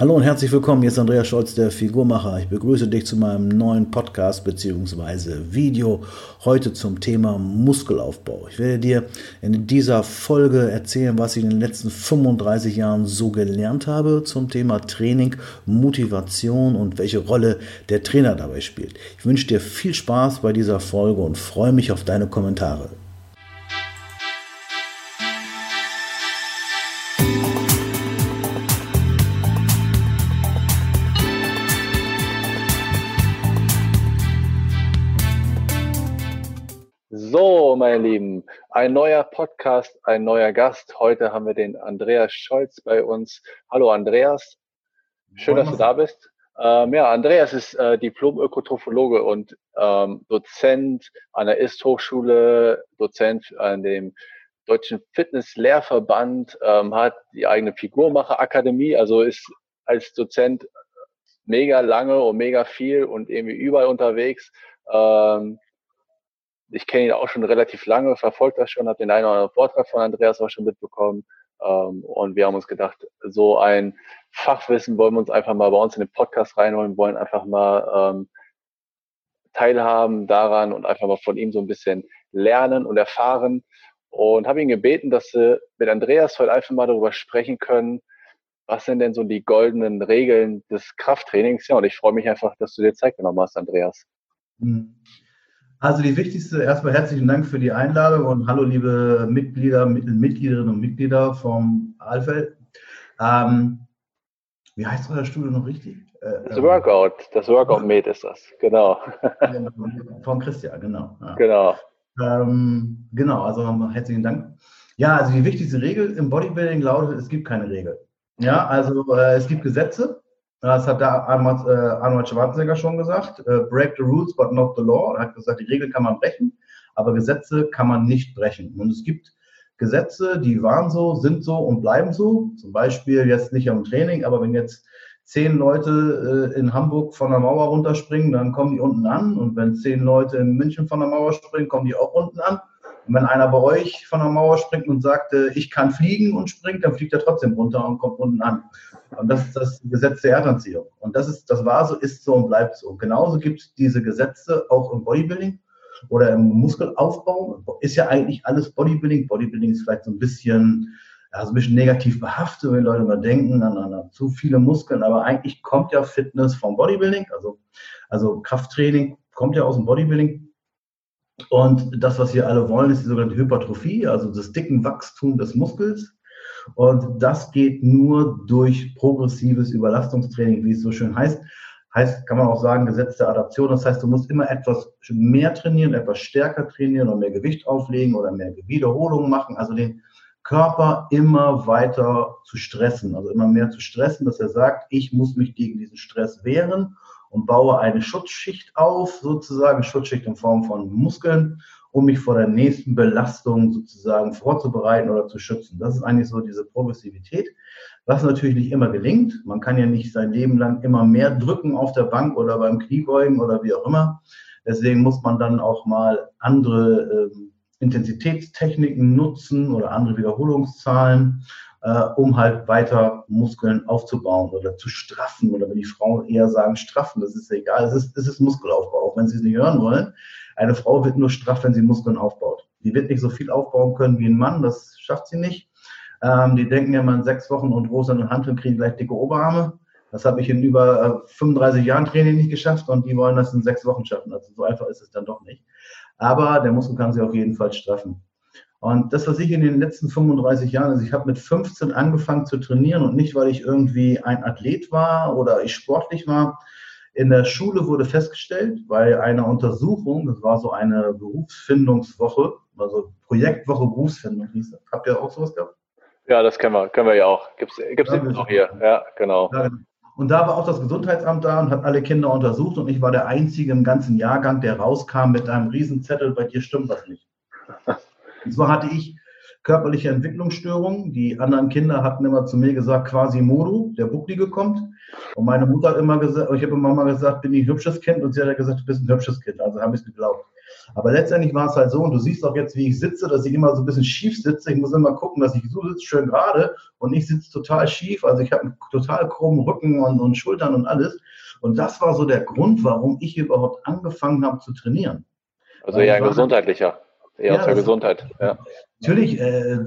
Hallo und herzlich willkommen. Hier ist Andreas Scholz, der Figurmacher. Ich begrüße dich zu meinem neuen Podcast bzw. Video heute zum Thema Muskelaufbau. Ich werde dir in dieser Folge erzählen, was ich in den letzten 35 Jahren so gelernt habe zum Thema Training, Motivation und welche Rolle der Trainer dabei spielt. Ich wünsche dir viel Spaß bei dieser Folge und freue mich auf deine Kommentare. So, meine Lieben, ein neuer Podcast, ein neuer Gast. Heute haben wir den Andreas Scholz bei uns. Hallo Andreas, schön, dass du da bist. Ähm, ja, Andreas ist äh, Diplom-Ökotrophologe und ähm, Dozent an der IST-Hochschule, Dozent an dem Deutschen Fitness-Lehrverband, ähm, hat die eigene Figurmacher-Akademie, also ist als Dozent mega lange und mega viel und irgendwie überall unterwegs. Ähm, ich kenne ihn auch schon relativ lange, verfolgt das schon, habe den einen oder anderen Vortrag von Andreas auch schon mitbekommen. Ähm, und wir haben uns gedacht, so ein Fachwissen wollen wir uns einfach mal bei uns in den Podcast reinholen, wollen einfach mal ähm, teilhaben daran und einfach mal von ihm so ein bisschen lernen und erfahren. Und habe ihn gebeten, dass wir mit Andreas heute einfach mal darüber sprechen können, was sind denn so die goldenen Regeln des Krafttrainings? Ja, und ich freue mich einfach, dass du dir Zeit genommen hast, Andreas. Mhm. Also die wichtigste, erstmal herzlichen Dank für die Einladung und hallo liebe Mitglieder, Mitgliederinnen und Mitglieder vom Alfeld. Ähm, wie heißt euer Studio noch richtig? Äh, das Workout, das Workout Med ist das, genau. Von Christian, genau. Ja. Genau. Ähm, genau, also herzlichen Dank. Ja, also die wichtigste Regel im Bodybuilding lautet, es gibt keine Regel. Ja, also äh, es gibt Gesetze, das hat der Arnold, äh, Arnold Schwarzenegger schon gesagt. Äh, break the rules, but not the law. Er hat gesagt, die Regeln kann man brechen, aber Gesetze kann man nicht brechen. Und es gibt Gesetze, die waren so, sind so und bleiben so. Zum Beispiel jetzt nicht am Training, aber wenn jetzt zehn Leute äh, in Hamburg von der Mauer runterspringen, dann kommen die unten an. Und wenn zehn Leute in München von der Mauer springen, kommen die auch unten an. Und wenn einer bei euch von der Mauer springt und sagt, äh, ich kann fliegen und springt, dann fliegt er trotzdem runter und kommt unten an. Und das ist das Gesetz der Erdanziehung. Und das ist, das war so, ist so und bleibt so. Genauso gibt es diese Gesetze auch im Bodybuilding oder im Muskelaufbau. Ist ja eigentlich alles Bodybuilding. Bodybuilding ist vielleicht so ein bisschen, ja, ein bisschen negativ behaftet, wenn Leute mal denken an, an, an zu viele Muskeln. Aber eigentlich kommt ja Fitness vom Bodybuilding, also, also Krafttraining kommt ja aus dem Bodybuilding. Und das, was wir alle wollen, ist die sogenannte Hypertrophie, also das dicken Wachstum des Muskels. Und das geht nur durch progressives Überlastungstraining, wie es so schön heißt. Heißt, kann man auch sagen, Gesetz der Adaption. Das heißt, du musst immer etwas mehr trainieren, etwas stärker trainieren oder mehr Gewicht auflegen oder mehr Wiederholungen machen. Also den Körper immer weiter zu stressen, also immer mehr zu stressen, dass er sagt, ich muss mich gegen diesen Stress wehren und baue eine Schutzschicht auf, sozusagen Schutzschicht in Form von Muskeln um mich vor der nächsten Belastung sozusagen vorzubereiten oder zu schützen. Das ist eigentlich so diese Progressivität, was natürlich nicht immer gelingt. Man kann ja nicht sein Leben lang immer mehr drücken auf der Bank oder beim Kniebeugen oder wie auch immer. Deswegen muss man dann auch mal andere äh, Intensitätstechniken nutzen oder andere Wiederholungszahlen, äh, um halt weiter Muskeln aufzubauen oder zu straffen. Oder wenn die Frauen eher sagen straffen, das ist egal, es ist, es ist Muskelaufbau, auch wenn sie es nicht hören wollen. Eine Frau wird nur straff, wenn sie Muskeln aufbaut. Die wird nicht so viel aufbauen können wie ein Mann, das schafft sie nicht. Ähm, die denken ja mal in sechs Wochen und Rosen und Handeln kriegen gleich dicke Oberarme. Das habe ich in über 35 äh, Jahren Training nicht geschafft und die wollen das in sechs Wochen schaffen. Also so einfach ist es dann doch nicht. Aber der Muskel kann sie auf jeden Fall straffen. Und das, was ich in den letzten 35 Jahren, also ich habe mit 15 angefangen zu trainieren und nicht, weil ich irgendwie ein Athlet war oder ich sportlich war, in der Schule wurde festgestellt, bei einer Untersuchung, das war so eine Berufsfindungswoche, also Projektwoche Berufsfindung hieß das. Habt ihr auch sowas gehabt? Ja, das kennen wir, können wir ja auch. Gibt es ja, auch hier, ja, genau. Ja, genau. Und da war auch das Gesundheitsamt da und hat alle Kinder untersucht und ich war der Einzige im ganzen Jahrgang, der rauskam mit einem Riesenzettel, bei dir stimmt was nicht. Und zwar hatte ich körperliche Entwicklungsstörungen. Die anderen Kinder hatten immer zu mir gesagt, quasi Modo, der Bucklige kommt. Und meine Mutter hat immer gesagt, ich habe immer mal gesagt, bin ich ein hübsches Kind? Und sie hat gesagt, du bist ein hübsches Kind. Also habe ich es geglaubt. Aber letztendlich war es halt so, und du siehst auch jetzt, wie ich sitze, dass ich immer so ein bisschen schief sitze. Ich muss immer gucken, dass ich so sitze, schön gerade und ich sitze total schief. Also ich habe einen total krummen Rücken und, und Schultern und alles. Und das war so der Grund, warum ich überhaupt angefangen habe zu trainieren. Also eher gesundheitlicher. Eher ja, zur Gesundheit. Ja. Natürlich, äh,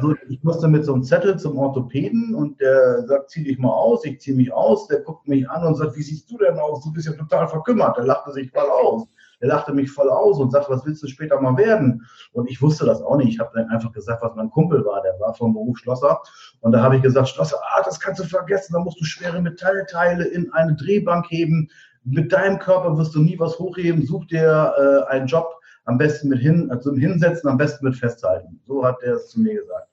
so, ich musste mit so einem Zettel zum Orthopäden und der sagt, zieh dich mal aus, ich ziehe mich aus, der guckt mich an und sagt, wie siehst du denn aus? Du bist ja total verkümmert. Der lachte sich voll aus. Der lachte mich voll aus und sagt, was willst du später mal werden? Und ich wusste das auch nicht. Ich habe dann einfach gesagt, was mein Kumpel war. Der war vom Beruf Schlosser. Und da habe ich gesagt, Schlosser, ah, das kannst du vergessen. Da musst du schwere Metallteile in eine Drehbank heben. Mit deinem Körper wirst du nie was hochheben. Such dir äh, einen Job am besten mit hin, also hinsetzen, am besten mit festhalten. So hat er es zu mir gesagt.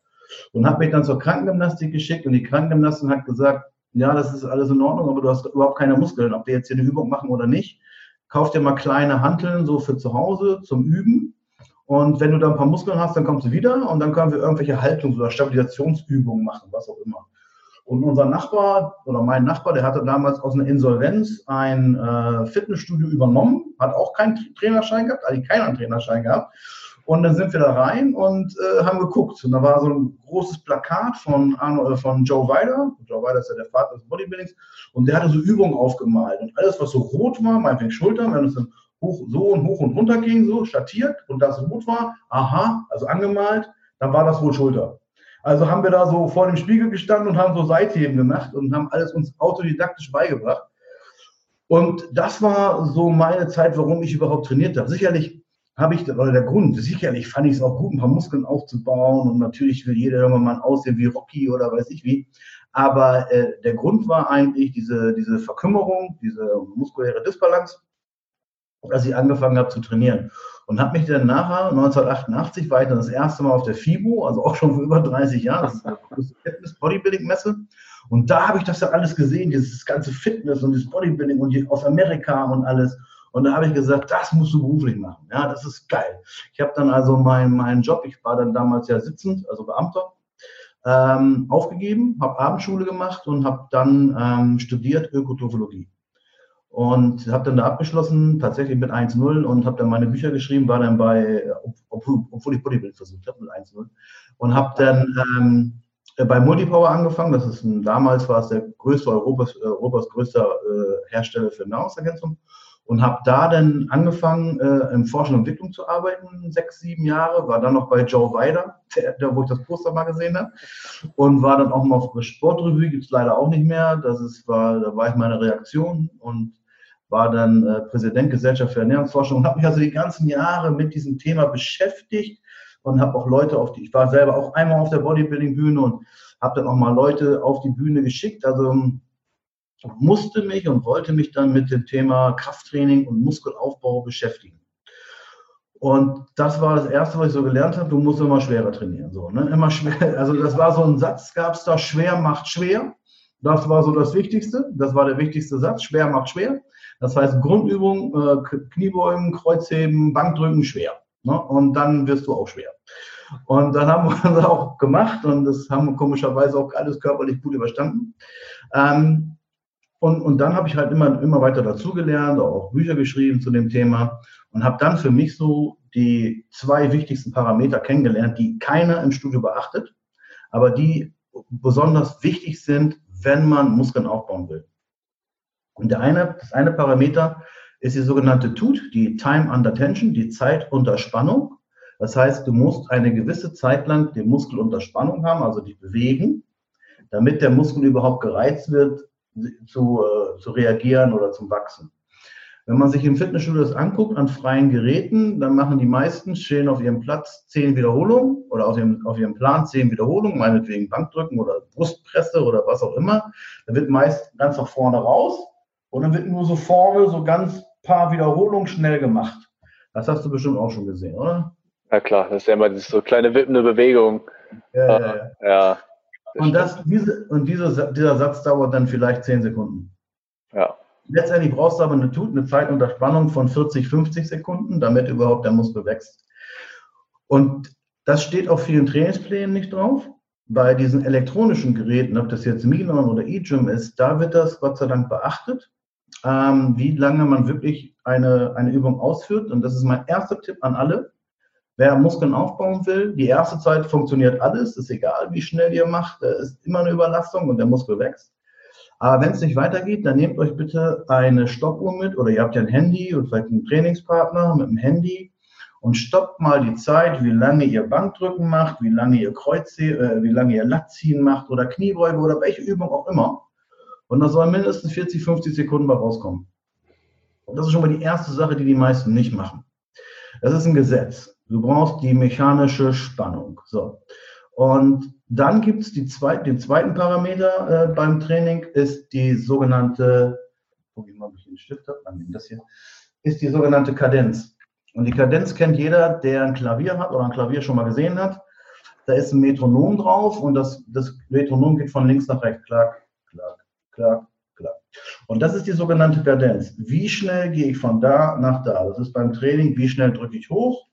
Und hat mich dann zur Krankengymnastik geschickt und die Krankengymnastin hat gesagt, ja, das ist alles in Ordnung, aber du hast überhaupt keine Muskeln, ob wir jetzt hier eine Übung machen oder nicht. Kauf dir mal kleine Hanteln so für zu Hause zum Üben. Und wenn du da ein paar Muskeln hast, dann kommst du wieder und dann können wir irgendwelche Haltungs- oder Stabilisationsübungen machen, was auch immer. Und unser Nachbar oder mein Nachbar, der hatte damals aus einer Insolvenz ein äh, Fitnessstudio übernommen, hat auch keinen Trainerschein gehabt, also keiner einen Trainerschein gehabt. Und dann sind wir da rein und äh, haben geguckt. Und da war so ein großes Plakat von, Arno, äh, von Joe Weider. Joe Weider ist ja der Vater des Bodybuildings. Und der hatte so Übungen aufgemalt. Und alles, was so rot war, meinetwegen Schultern, wenn es dann hoch, so und hoch und runter ging, so statiert und das rot war, aha, also angemalt, dann war das wohl Schulter. Also haben wir da so vor dem Spiegel gestanden und haben so Seitheben gemacht und haben alles uns autodidaktisch beigebracht. Und das war so meine Zeit, warum ich überhaupt trainiert habe. Sicherlich habe ich, oder der Grund, sicherlich fand ich es auch gut, ein paar Muskeln aufzubauen und natürlich will jeder irgendwann mal aussehen wie Rocky oder weiß ich wie. Aber äh, der Grund war eigentlich diese, diese Verkümmerung, diese muskuläre Disbalance, dass ich angefangen habe zu trainieren und habe mich dann nachher, 1988, war ich dann das erste Mal auf der FIBO, also auch schon vor über 30 Jahren, das ist eine große Fitness-Bodybuilding-Messe. Und da habe ich das ja alles gesehen, dieses ganze Fitness und das Bodybuilding und die, aus Amerika und alles. Und da habe ich gesagt, das musst du beruflich machen. Ja, das ist geil. Ich habe dann also meinen mein Job, ich war dann damals ja sitzend, also Beamter, ähm, aufgegeben, habe Abendschule gemacht und habe dann ähm, studiert Ökotrophologie und habe dann da abgeschlossen, tatsächlich mit 1-0 und habe dann meine Bücher geschrieben, war dann bei, obwohl, ich Bodybuilding versucht habe, mit 1-0 und habe dann ähm, bei Multipower angefangen. Das ist ein, damals war es der größte Europas, Europas größter äh, Hersteller für Nahrungsergänzung. Und habe da dann angefangen, äh, in Forschung und Entwicklung zu arbeiten, sechs, sieben Jahre, war dann noch bei Joe Weider, der, der, wo ich das Poster mal gesehen habe und war dann auch mal auf Sportrevue, gibt es leider auch nicht mehr, das ist, war, da war ich meine Reaktion und war dann äh, Präsident Gesellschaft für Ernährungsforschung und habe mich also die ganzen Jahre mit diesem Thema beschäftigt und habe auch Leute auf die, ich war selber auch einmal auf der Bodybuilding-Bühne und habe dann auch mal Leute auf die Bühne geschickt. Also musste mich und wollte mich dann mit dem Thema Krafttraining und Muskelaufbau beschäftigen. Und das war das Erste, was ich so gelernt habe, du musst immer schwerer trainieren. So, ne? Immer schwer, also das war so ein Satz, gab es da, schwer macht schwer. Das war so das Wichtigste. Das war der wichtigste Satz. Schwer macht schwer. Das heißt, Grundübung, äh, Kniebeugen, Kreuzheben, Bankdrücken, schwer. Ne? Und dann wirst du auch schwer. Und dann haben wir das auch gemacht und das haben wir komischerweise auch alles körperlich gut überstanden. Ähm, und, und dann habe ich halt immer, immer weiter dazugelernt, auch Bücher geschrieben zu dem Thema und habe dann für mich so die zwei wichtigsten Parameter kennengelernt, die keiner im Studio beachtet, aber die besonders wichtig sind, wenn man Muskeln aufbauen will. Und der eine, das eine Parameter ist die sogenannte TUT, die Time Under Tension, die Zeit unter Spannung. Das heißt, du musst eine gewisse Zeit lang den Muskel unter Spannung haben, also dich bewegen, damit der Muskel überhaupt gereizt wird, zu, äh, zu reagieren oder zum Wachsen. Wenn man sich im Fitnessstudio das anguckt, an freien Geräten, dann machen die meisten, stehen auf ihrem Platz zehn Wiederholungen oder auf ihrem, auf ihrem Plan zehn Wiederholungen, meinetwegen Bankdrücken oder Brustpresse oder was auch immer. Da wird meist ganz nach vorne raus und dann wird nur so vorne so ganz paar Wiederholungen schnell gemacht. Das hast du bestimmt auch schon gesehen, oder? Ja klar, das ist ja immer so kleine wippende Bewegung. Ja, ja, ja. ja und, das, diese, und diese, dieser Satz dauert dann vielleicht zehn Sekunden. Ja. Letztendlich brauchst du aber eine, eine Zeit unter Spannung von 40, 50 Sekunden, damit überhaupt der Muskel wächst. Und das steht auf vielen Trainingsplänen nicht drauf. Bei diesen elektronischen Geräten, ob das jetzt Minon oder eGym ist, da wird das Gott sei Dank beachtet. Ähm, wie lange man wirklich eine, eine Übung ausführt. Und das ist mein erster Tipp an alle. Wer Muskeln aufbauen will, die erste Zeit funktioniert alles, ist egal, wie schnell ihr macht, ist immer eine Überlastung und der Muskel wächst. Aber wenn es nicht weitergeht, dann nehmt euch bitte eine Stoppuhr mit oder ihr habt ja ein Handy oder vielleicht einen Trainingspartner mit dem Handy und stoppt mal die Zeit, wie lange ihr Bankdrücken macht, wie lange ihr Kreuz, äh, wie lange ihr Lattziehen macht oder Kniebeuge oder welche Übung auch immer. Und da soll mindestens 40, 50 Sekunden bei rauskommen. Und das ist schon mal die erste Sache, die die meisten nicht machen. Das ist ein Gesetz. Du brauchst die mechanische Spannung. So. Und dann gibt es zweit, den zweiten Parameter äh, beim Training, ist die sogenannte, guck ich mal, den Stift habe, dann das hier, ist die sogenannte Kadenz. Und die Kadenz kennt jeder, der ein Klavier hat oder ein Klavier schon mal gesehen hat. Da ist ein Metronom drauf und das, das Metronom geht von links nach rechts. Klack, klack, klack. Und das ist die sogenannte Kadenz. Wie schnell gehe ich von da nach da? Das ist beim Training, wie schnell drücke ich hoch,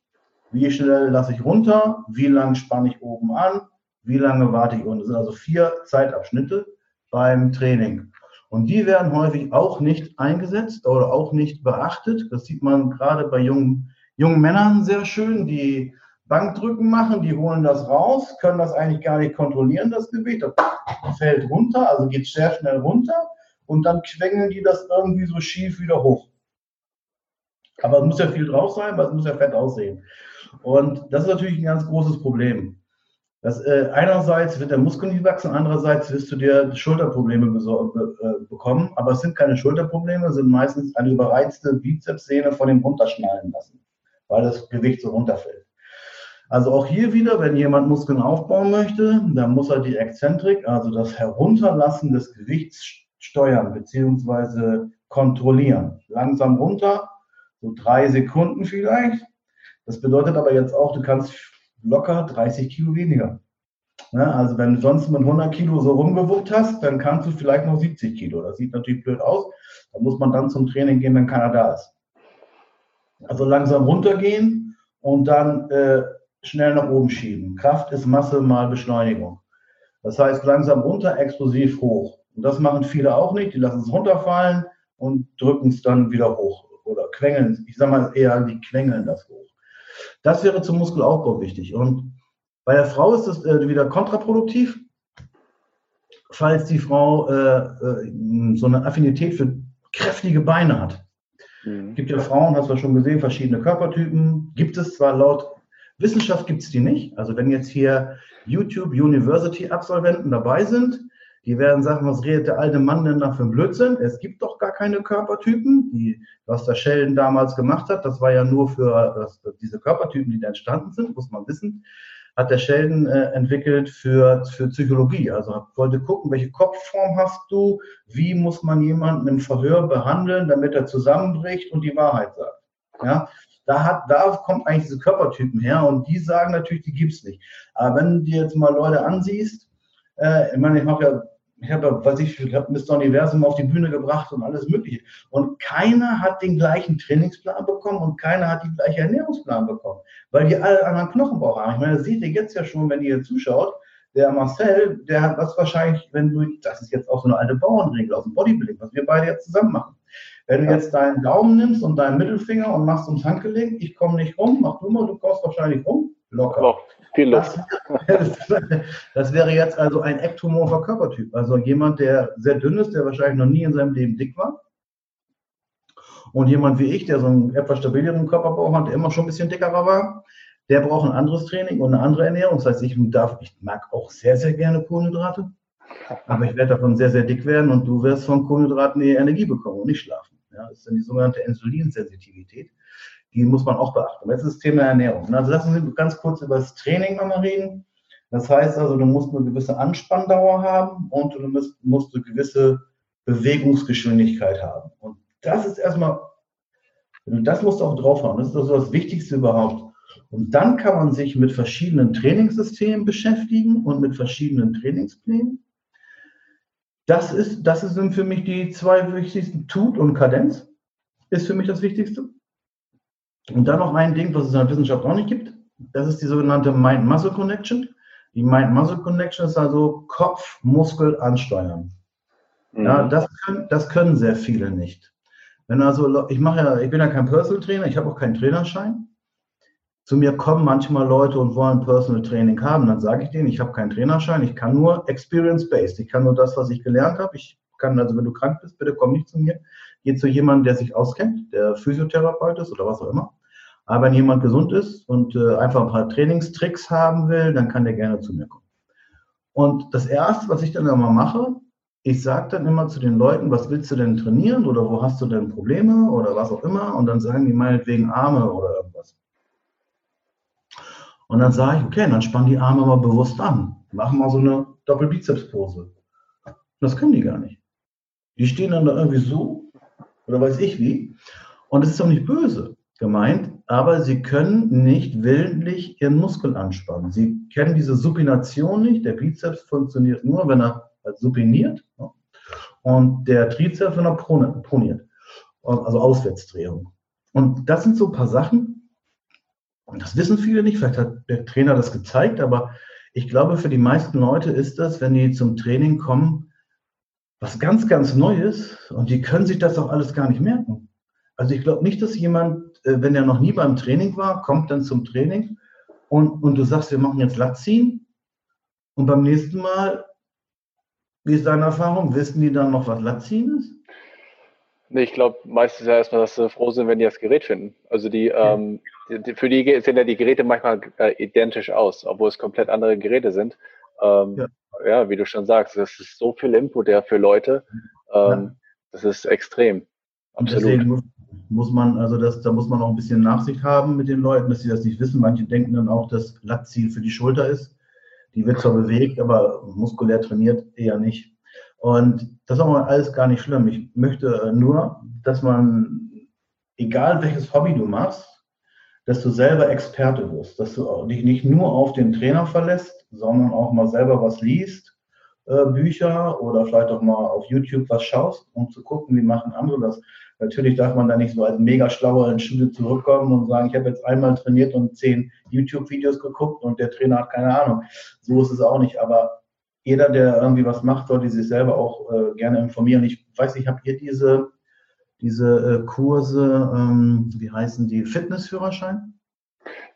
wie schnell lasse ich runter, wie lang spanne ich oben an, wie lange warte ich unten. Das sind also vier Zeitabschnitte beim Training. Und die werden häufig auch nicht eingesetzt oder auch nicht beachtet. Das sieht man gerade bei jungen, jungen Männern sehr schön, die Bankdrücken machen, die holen das raus, können das eigentlich gar nicht kontrollieren, das Gewicht. Das fällt runter, also geht sehr schnell runter und dann quengeln die das irgendwie so schief wieder hoch. Aber es muss ja viel drauf sein, weil es muss ja fett aussehen. Und das ist natürlich ein ganz großes Problem. Das, äh, einerseits wird der Muskel nicht wachsen, andererseits wirst du dir Schulterprobleme be äh, bekommen, aber es sind keine Schulterprobleme, es sind meistens eine überreizte Bizepssehne von dem Runterschnallen lassen, weil das Gewicht so runterfällt. Also auch hier wieder, wenn jemand Muskeln aufbauen möchte, dann muss er die Exzentrik, also das Herunterlassen des Gewichts steuern bzw. kontrollieren. Langsam runter, so drei Sekunden vielleicht, das bedeutet aber jetzt auch, du kannst locker 30 Kilo weniger. Ja, also wenn du sonst mit 100 Kilo so rumgewuppt hast, dann kannst du vielleicht noch 70 Kilo. Das sieht natürlich blöd aus. Da muss man dann zum Training gehen, wenn keiner da ist. Also langsam runtergehen und dann äh, schnell nach oben schieben. Kraft ist Masse mal Beschleunigung. Das heißt langsam runter, explosiv hoch. Und das machen viele auch nicht. Die lassen es runterfallen und drücken es dann wieder hoch oder quengeln. Ich sage mal eher, die quengeln das hoch. Das wäre zum Muskelaufbau wichtig. Und bei der Frau ist das äh, wieder kontraproduktiv, falls die Frau äh, äh, so eine Affinität für kräftige Beine hat. Mhm. Gibt ja Frauen, hast du schon gesehen, verschiedene Körpertypen. Gibt es zwar laut Wissenschaft gibt es die nicht. Also wenn jetzt hier YouTube University Absolventen dabei sind, die werden sagen, was redet der alte Mann denn da für ein Blödsinn? Es gibt doch gar keine Körpertypen. Die, was der Sheldon damals gemacht hat, das war ja nur für das, diese Körpertypen, die da entstanden sind, muss man wissen, hat der Sheldon äh, entwickelt für, für Psychologie. Also wollte gucken, welche Kopfform hast du, wie muss man jemanden im Verhör behandeln, damit er zusammenbricht und die Wahrheit sagt. Ja, da, hat, da kommt eigentlich diese Körpertypen her und die sagen natürlich, die gibt es nicht. Aber wenn du dir jetzt mal Leute ansiehst, äh, ich meine, ich mache ja, ich habe weiß ich, ich habe Mr. Universum auf die Bühne gebracht und alles Mögliche. Und keiner hat den gleichen Trainingsplan bekommen und keiner hat die gleiche Ernährungsplan bekommen, weil die alle anderen Knochenbauch haben. Ich meine, das seht ihr jetzt ja schon, wenn ihr zuschaut. Der Marcel, der hat was wahrscheinlich, wenn du, das ist jetzt auch so eine alte Bauernregel aus dem Bodybuilding, was wir beide jetzt zusammen machen. Wenn du jetzt deinen Daumen nimmst und deinen Mittelfinger und machst ums Handgelenk, ich komme nicht rum, mach du mal, du kommst wahrscheinlich rum, locker. Lock. Viel Luft. Das, das, wäre jetzt also ein ektomorpher Körpertyp. Also jemand, der sehr dünn ist, der wahrscheinlich noch nie in seinem Leben dick war. Und jemand wie ich, der so einen etwas stabileren Körperbau hat, der immer schon ein bisschen dickerer war, der braucht ein anderes Training und eine andere Ernährung. Das heißt, ich, darf, ich mag auch sehr, sehr gerne Kohlenhydrate. Aber ich werde davon sehr, sehr dick werden und du wirst von Kohlenhydraten eher Energie bekommen und nicht schlafen. Ja, das ist dann die sogenannte Insulinsensitivität die muss man auch beachten. Jetzt ist das Thema Ernährung. Also lassen Sie ganz kurz über das Training nochmal reden. Das heißt also, du musst eine gewisse Anspanndauer haben und du musst, musst eine gewisse Bewegungsgeschwindigkeit haben. Und das ist erstmal, das musst du auch drauf haben. Das ist also das Wichtigste überhaupt. Und dann kann man sich mit verschiedenen Trainingssystemen beschäftigen und mit verschiedenen Trainingsplänen. Das, ist, das sind für mich die zwei wichtigsten. Tut und Kadenz ist für mich das Wichtigste. Und dann noch ein Ding, was es in der Wissenschaft auch nicht gibt. Das ist die sogenannte Mind-Muscle Connection. Die Mind-Muscle Connection ist also Kopf-Muskel ansteuern. Mhm. Ja, das, können, das können sehr viele nicht. Wenn also, ich mache ja, ich bin ja kein Personal Trainer, ich habe auch keinen Trainerschein. Zu mir kommen manchmal Leute und wollen Personal Training haben. Dann sage ich denen, ich habe keinen Trainerschein, ich kann nur Experience-Based. Ich kann nur das, was ich gelernt habe. Ich kann also, wenn du krank bist, bitte komm nicht zu mir. Geh zu jemandem, der sich auskennt, der Physiotherapeut ist oder was auch immer. Aber wenn jemand gesund ist und äh, einfach ein paar Trainingstricks haben will, dann kann der gerne zu mir kommen. Und das Erste, was ich dann immer mache, ich sage dann immer zu den Leuten, was willst du denn trainieren oder wo hast du denn Probleme oder was auch immer und dann sagen die meinetwegen Arme oder. Und dann sage ich, okay, dann spann die Arme mal bewusst an. Machen mal so eine Doppelbizepspose. Das können die gar nicht. Die stehen dann da irgendwie so oder weiß ich wie. Und es ist doch nicht böse gemeint, aber sie können nicht willentlich ihren Muskel anspannen. Sie kennen diese Supination nicht. Der Bizeps funktioniert nur, wenn er supiniert ne? und der Trizeps, wenn er proniert, also Auswärtsdrehung. Und das sind so ein paar Sachen, und das wissen viele nicht, vielleicht hat der Trainer das gezeigt, aber ich glaube, für die meisten Leute ist das, wenn die zum Training kommen, was ganz, ganz Neues und die können sich das auch alles gar nicht merken. Also ich glaube nicht, dass jemand, äh, wenn er noch nie beim Training war, kommt dann zum Training und, und du sagst, wir machen jetzt Latziehen und beim nächsten Mal wie ist deine Erfahrung? Wissen die dann noch, was Latziehen ist? Nee, ich glaube meistens ja erstmal, dass sie froh sind, wenn die das Gerät finden. Also die, ja. ähm, die, für die sehen ja die Geräte manchmal äh, identisch aus, obwohl es komplett andere Geräte sind. Ähm, ja. ja. wie du schon sagst, das ist so viel Input ja für Leute. Ähm. Das ist extrem. Absolut. deswegen muss, muss, man, also das, da muss man auch ein bisschen Nachsicht haben mit den Leuten, dass sie das nicht wissen. Manche denken dann auch, dass Latziehen für die Schulter ist. Die wird zwar bewegt, aber muskulär trainiert eher nicht. Und das ist auch alles gar nicht schlimm. Ich möchte nur, dass man, egal welches Hobby du machst, dass du selber Experte wirst, dass du dich nicht nur auf den Trainer verlässt, sondern auch mal selber was liest, äh, Bücher oder vielleicht auch mal auf YouTube was schaust, um zu gucken, wie machen andere das. Natürlich darf man da nicht so als mega schlauer ins Studio zurückkommen und sagen, ich habe jetzt einmal trainiert und zehn YouTube-Videos geguckt und der Trainer hat keine Ahnung. So ist es auch nicht. Aber jeder, der irgendwie was macht, sollte sich selber auch äh, gerne informieren. Ich weiß nicht, habt ihr diese, diese äh, Kurse, ähm, wie heißen die, Fitnessführerschein?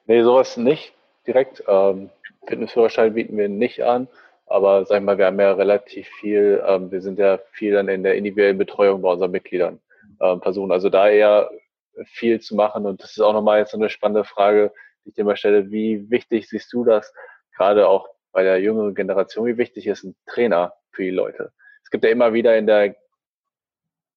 Nee, sowas nicht direkt. Ähm, Fitnessführerschein bieten wir nicht an. Aber sagen wir mal, wir haben ja relativ viel, ähm, wir sind ja viel dann in der individuellen Betreuung bei unseren Mitgliedern ähm, versuchen. Also da eher viel zu machen. Und das ist auch nochmal jetzt eine spannende Frage, die ich dir mal stelle. Wie wichtig siehst du das, gerade auch bei der jüngeren Generation, wie wichtig ist ein Trainer für die Leute? Es gibt ja immer wieder in der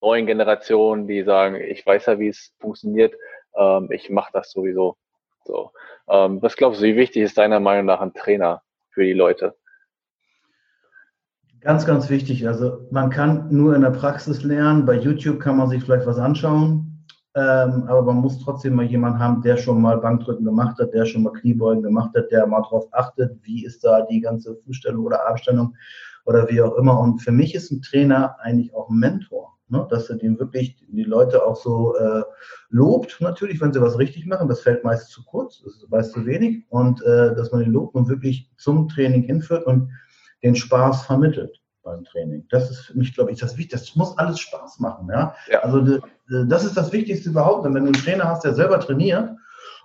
neuen Generation, die sagen, ich weiß ja, wie es funktioniert, ähm, ich mache das sowieso. So. Ähm, was glaubst du, wie wichtig ist deiner Meinung nach ein Trainer für die Leute? Ganz, ganz wichtig. Also man kann nur in der Praxis lernen. Bei YouTube kann man sich vielleicht was anschauen, ähm, aber man muss trotzdem mal jemanden haben, der schon mal Bankdrücken gemacht hat, der schon mal Kniebeugen gemacht hat, der mal darauf achtet, wie ist da die ganze Fußstellung oder Armstellung oder wie auch immer. Und für mich ist ein Trainer eigentlich auch ein Mentor. Ne, dass er den wirklich die Leute auch so äh, lobt, natürlich, wenn sie was richtig machen. Das fällt meist zu kurz, das ist meist zu wenig. Und äh, dass man den lobt und wirklich zum Training hinführt. Und den Spaß vermittelt beim Training. Das ist für mich, glaube ich, das Wichtigste. Das muss alles Spaß machen. Ja? ja. Also das ist das Wichtigste überhaupt. Und wenn du einen Trainer hast, der selber trainiert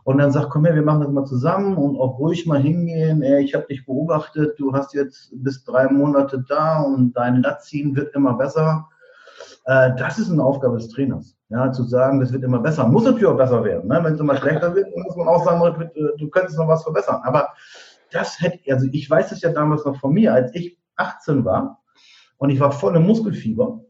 und dann sagt, komm her, wir machen das mal zusammen und auch ruhig mal hingehen. Ey, ich habe dich beobachtet, du hast jetzt bis drei Monate da und dein Latziehen wird immer besser. Äh, das ist eine Aufgabe des Trainers. Ja, zu sagen, das wird immer besser. Muss natürlich auch besser werden. Ne? Wenn es immer schlechter wird, muss man auch sagen, du könntest noch was verbessern. Aber das hätte, also ich weiß es ja damals noch von mir, als ich 18 war und ich war voll im Muskelfieber.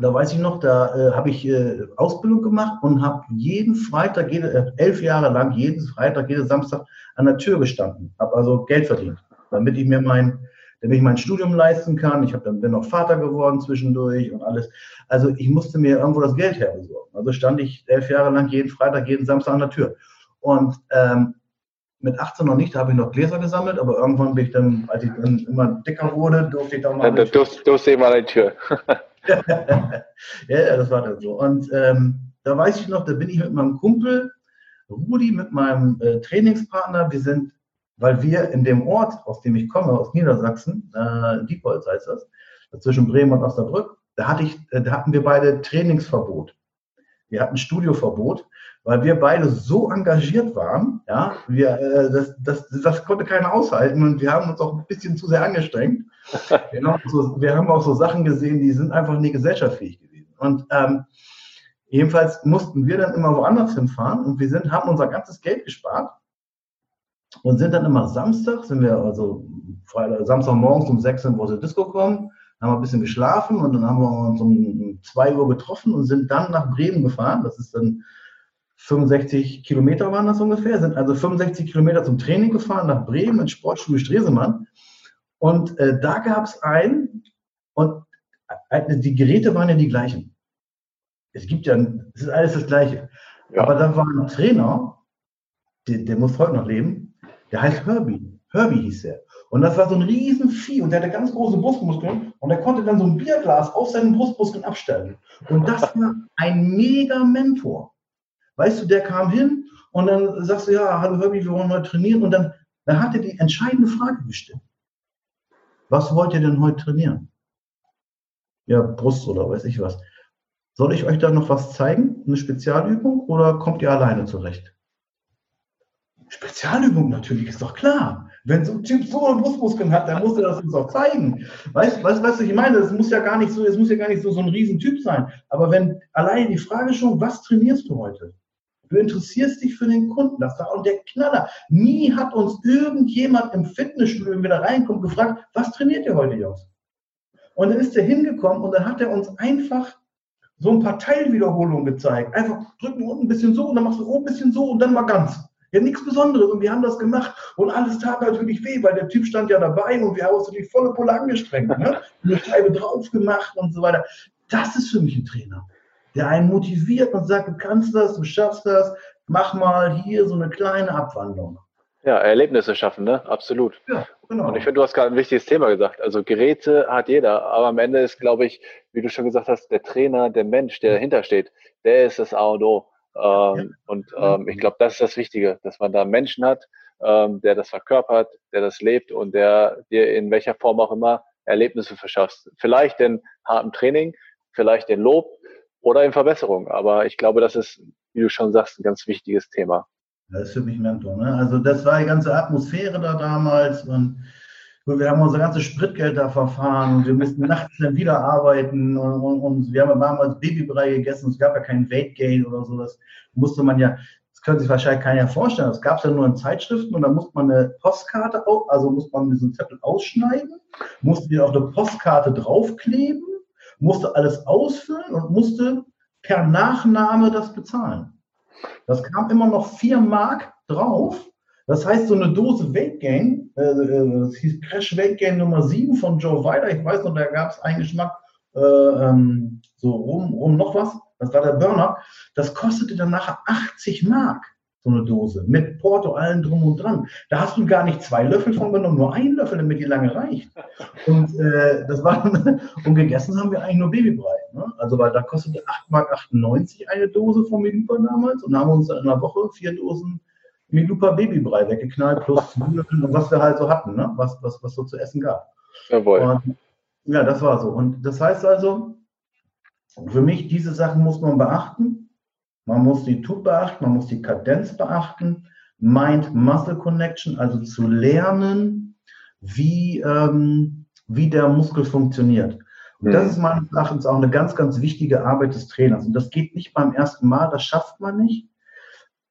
Da weiß ich noch, da äh, habe ich äh, Ausbildung gemacht und habe jeden Freitag, jede, äh, elf Jahre lang, jeden Freitag, jeden Samstag an der Tür gestanden, habe also Geld verdient, damit ich mir mein, damit ich mein Studium leisten kann. Ich habe dann bin noch Vater geworden zwischendurch und alles. Also ich musste mir irgendwo das Geld herbesorgen. Also stand ich elf Jahre lang jeden Freitag, jeden Samstag an der Tür. Und ähm, mit 18 noch nicht, da habe ich noch Gläser gesammelt, aber irgendwann bin ich dann, als ich dann immer dicker wurde, durfte ich dann mal. Du durfte immer an die Tür. ja, das war dann so. Und ähm, da weiß ich noch, da bin ich mit meinem Kumpel Rudi, mit meinem äh, Trainingspartner, wir sind, weil wir in dem Ort, aus dem ich komme, aus Niedersachsen, äh, Diepholz heißt das, zwischen Bremen und Osnabrück, da, hatte ich, da hatten wir beide Trainingsverbot. Wir hatten Studioverbot, weil wir beide so engagiert waren. Ja, wir, äh, das, das, das konnte keiner aushalten und wir haben uns auch ein bisschen zu sehr angestrengt. Wir haben, so, wir haben auch so Sachen gesehen, die sind einfach nie gesellschaftsfähig gewesen. Und ähm, jedenfalls mussten wir dann immer woanders hinfahren und wir sind, haben unser ganzes Geld gespart und sind dann immer Samstag, sind wir also Freitag, Samstagmorgens um sechs in wir Disco gekommen, haben wir ein bisschen geschlafen und dann haben wir uns um zwei Uhr getroffen und sind dann nach Bremen gefahren. Das ist dann 65 Kilometer waren das ungefähr, sind also 65 Kilometer zum Training gefahren nach Bremen ins Sportstudio Stresemann. Und äh, da gab es ein, und äh, die Geräte waren ja die gleichen. Es gibt ja, es ist alles das Gleiche. Ja. Aber da war ein Trainer, der, der muss heute noch leben, der heißt Herbie. Herbie hieß er. Und das war so ein riesen Vieh und der hatte ganz große Brustmuskeln und er konnte dann so ein Bierglas auf seinen Brustmuskeln abstellen. Und das war ein mega Mentor. Weißt du, der kam hin und dann sagst du, ja, hallo Herbie, wir wollen heute trainieren. Und dann, dann hat er die entscheidende Frage gestellt. Was wollt ihr denn heute trainieren? Ja, Brust oder weiß ich was. Soll ich euch da noch was zeigen? Eine Spezialübung oder kommt ihr alleine zurecht? Spezialübung natürlich, ist doch klar. Wenn so ein Typ so eine Brustmuskeln hat, dann muss er das uns auch zeigen. Weißt du, weißt, weißt, ich meine? Das muss ja gar nicht so, es muss ja gar nicht so, so ein Riesentyp sein. Aber wenn allein die Frage schon, was trainierst du heute? Du interessierst dich für den Kunden. Das war auch der Knaller. Nie hat uns irgendjemand im Fitnessstudio, wenn wir da reinkommen, gefragt, was trainiert ihr heute, Jungs? Und dann ist er hingekommen und dann hat er uns einfach so ein paar Teilwiederholungen gezeigt. Einfach drücken unten ein bisschen so und dann machst du oben ein bisschen so und dann mal ganz. Ja, nichts Besonderes. Und wir haben das gemacht. Und alles tat natürlich weh, weil der Typ stand ja dabei und wir haben uns die volle Pulle angestrengt. Ne? Eine Scheibe drauf gemacht und so weiter. Das ist für mich ein Trainer der einen motiviert und sagt, du kannst das, du schaffst das, mach mal hier so eine kleine Abwandlung. Ja, Erlebnisse schaffen, ne? Absolut. Ja, genau. Und ich finde, du hast gerade ein wichtiges Thema gesagt. Also Geräte hat jeder, aber am Ende ist, glaube ich, wie du schon gesagt hast, der Trainer, der Mensch, der dahinter steht, der ist das A und O. Ähm, ja. Und ähm, ich glaube, das ist das Wichtige, dass man da einen Menschen hat, ähm, der das verkörpert, der das lebt und der dir in welcher Form auch immer Erlebnisse verschafft. Vielleicht in hartem Training, vielleicht in Lob, oder in Verbesserung. Aber ich glaube, das ist, wie du schon sagst, ein ganz wichtiges Thema. Das ist für mich Mentor. Ne? Also das war die ganze Atmosphäre da damals und wir haben unser ganzes Spritgeld da verfahren und wir mussten nachts dann wieder arbeiten und, und, und wir haben damals Babybrei gegessen. Es gab ja keinen Weight Gain oder so. Das musste man ja, das können sich wahrscheinlich keiner vorstellen. Das gab es ja nur in Zeitschriften und da musste man eine Postkarte, also musste man diesen Zettel ausschneiden, musste die auf eine Postkarte draufkleben musste alles ausfüllen und musste per Nachname das bezahlen. Das kam immer noch vier Mark drauf. Das heißt, so eine Dose Weight Gain, äh, äh das hieß Crash Weight Gain Nummer 7 von Joe Weider. Ich weiß noch, da gab es einen Geschmack, äh, ähm, so rum, rum noch was. Das war der Burner. Das kostete dann nachher 80 Mark so eine Dose, mit Porto, allen drum und dran. Da hast du gar nicht zwei Löffel von genommen, nur einen Löffel, damit die lange reicht. Und äh, das war und gegessen haben wir eigentlich nur Babybrei. Ne? Also weil da kostete 8,98 Mark eine Dose von Milupa damals und haben uns in einer Woche vier Dosen Milupa Babybrei weggeknallt, plus Zwiebeln und was wir halt so hatten, ne? was, was, was so zu essen gab. Jawohl. Und, ja, das war so. Und das heißt also, für mich, diese Sachen muss man beachten. Man muss die Tube beachten, man muss die Kadenz beachten, Mind-Muscle-Connection, also zu lernen, wie, ähm, wie der Muskel funktioniert. Und das mhm. ist meines Erachtens auch eine ganz, ganz wichtige Arbeit des Trainers. Und das geht nicht beim ersten Mal, das schafft man nicht.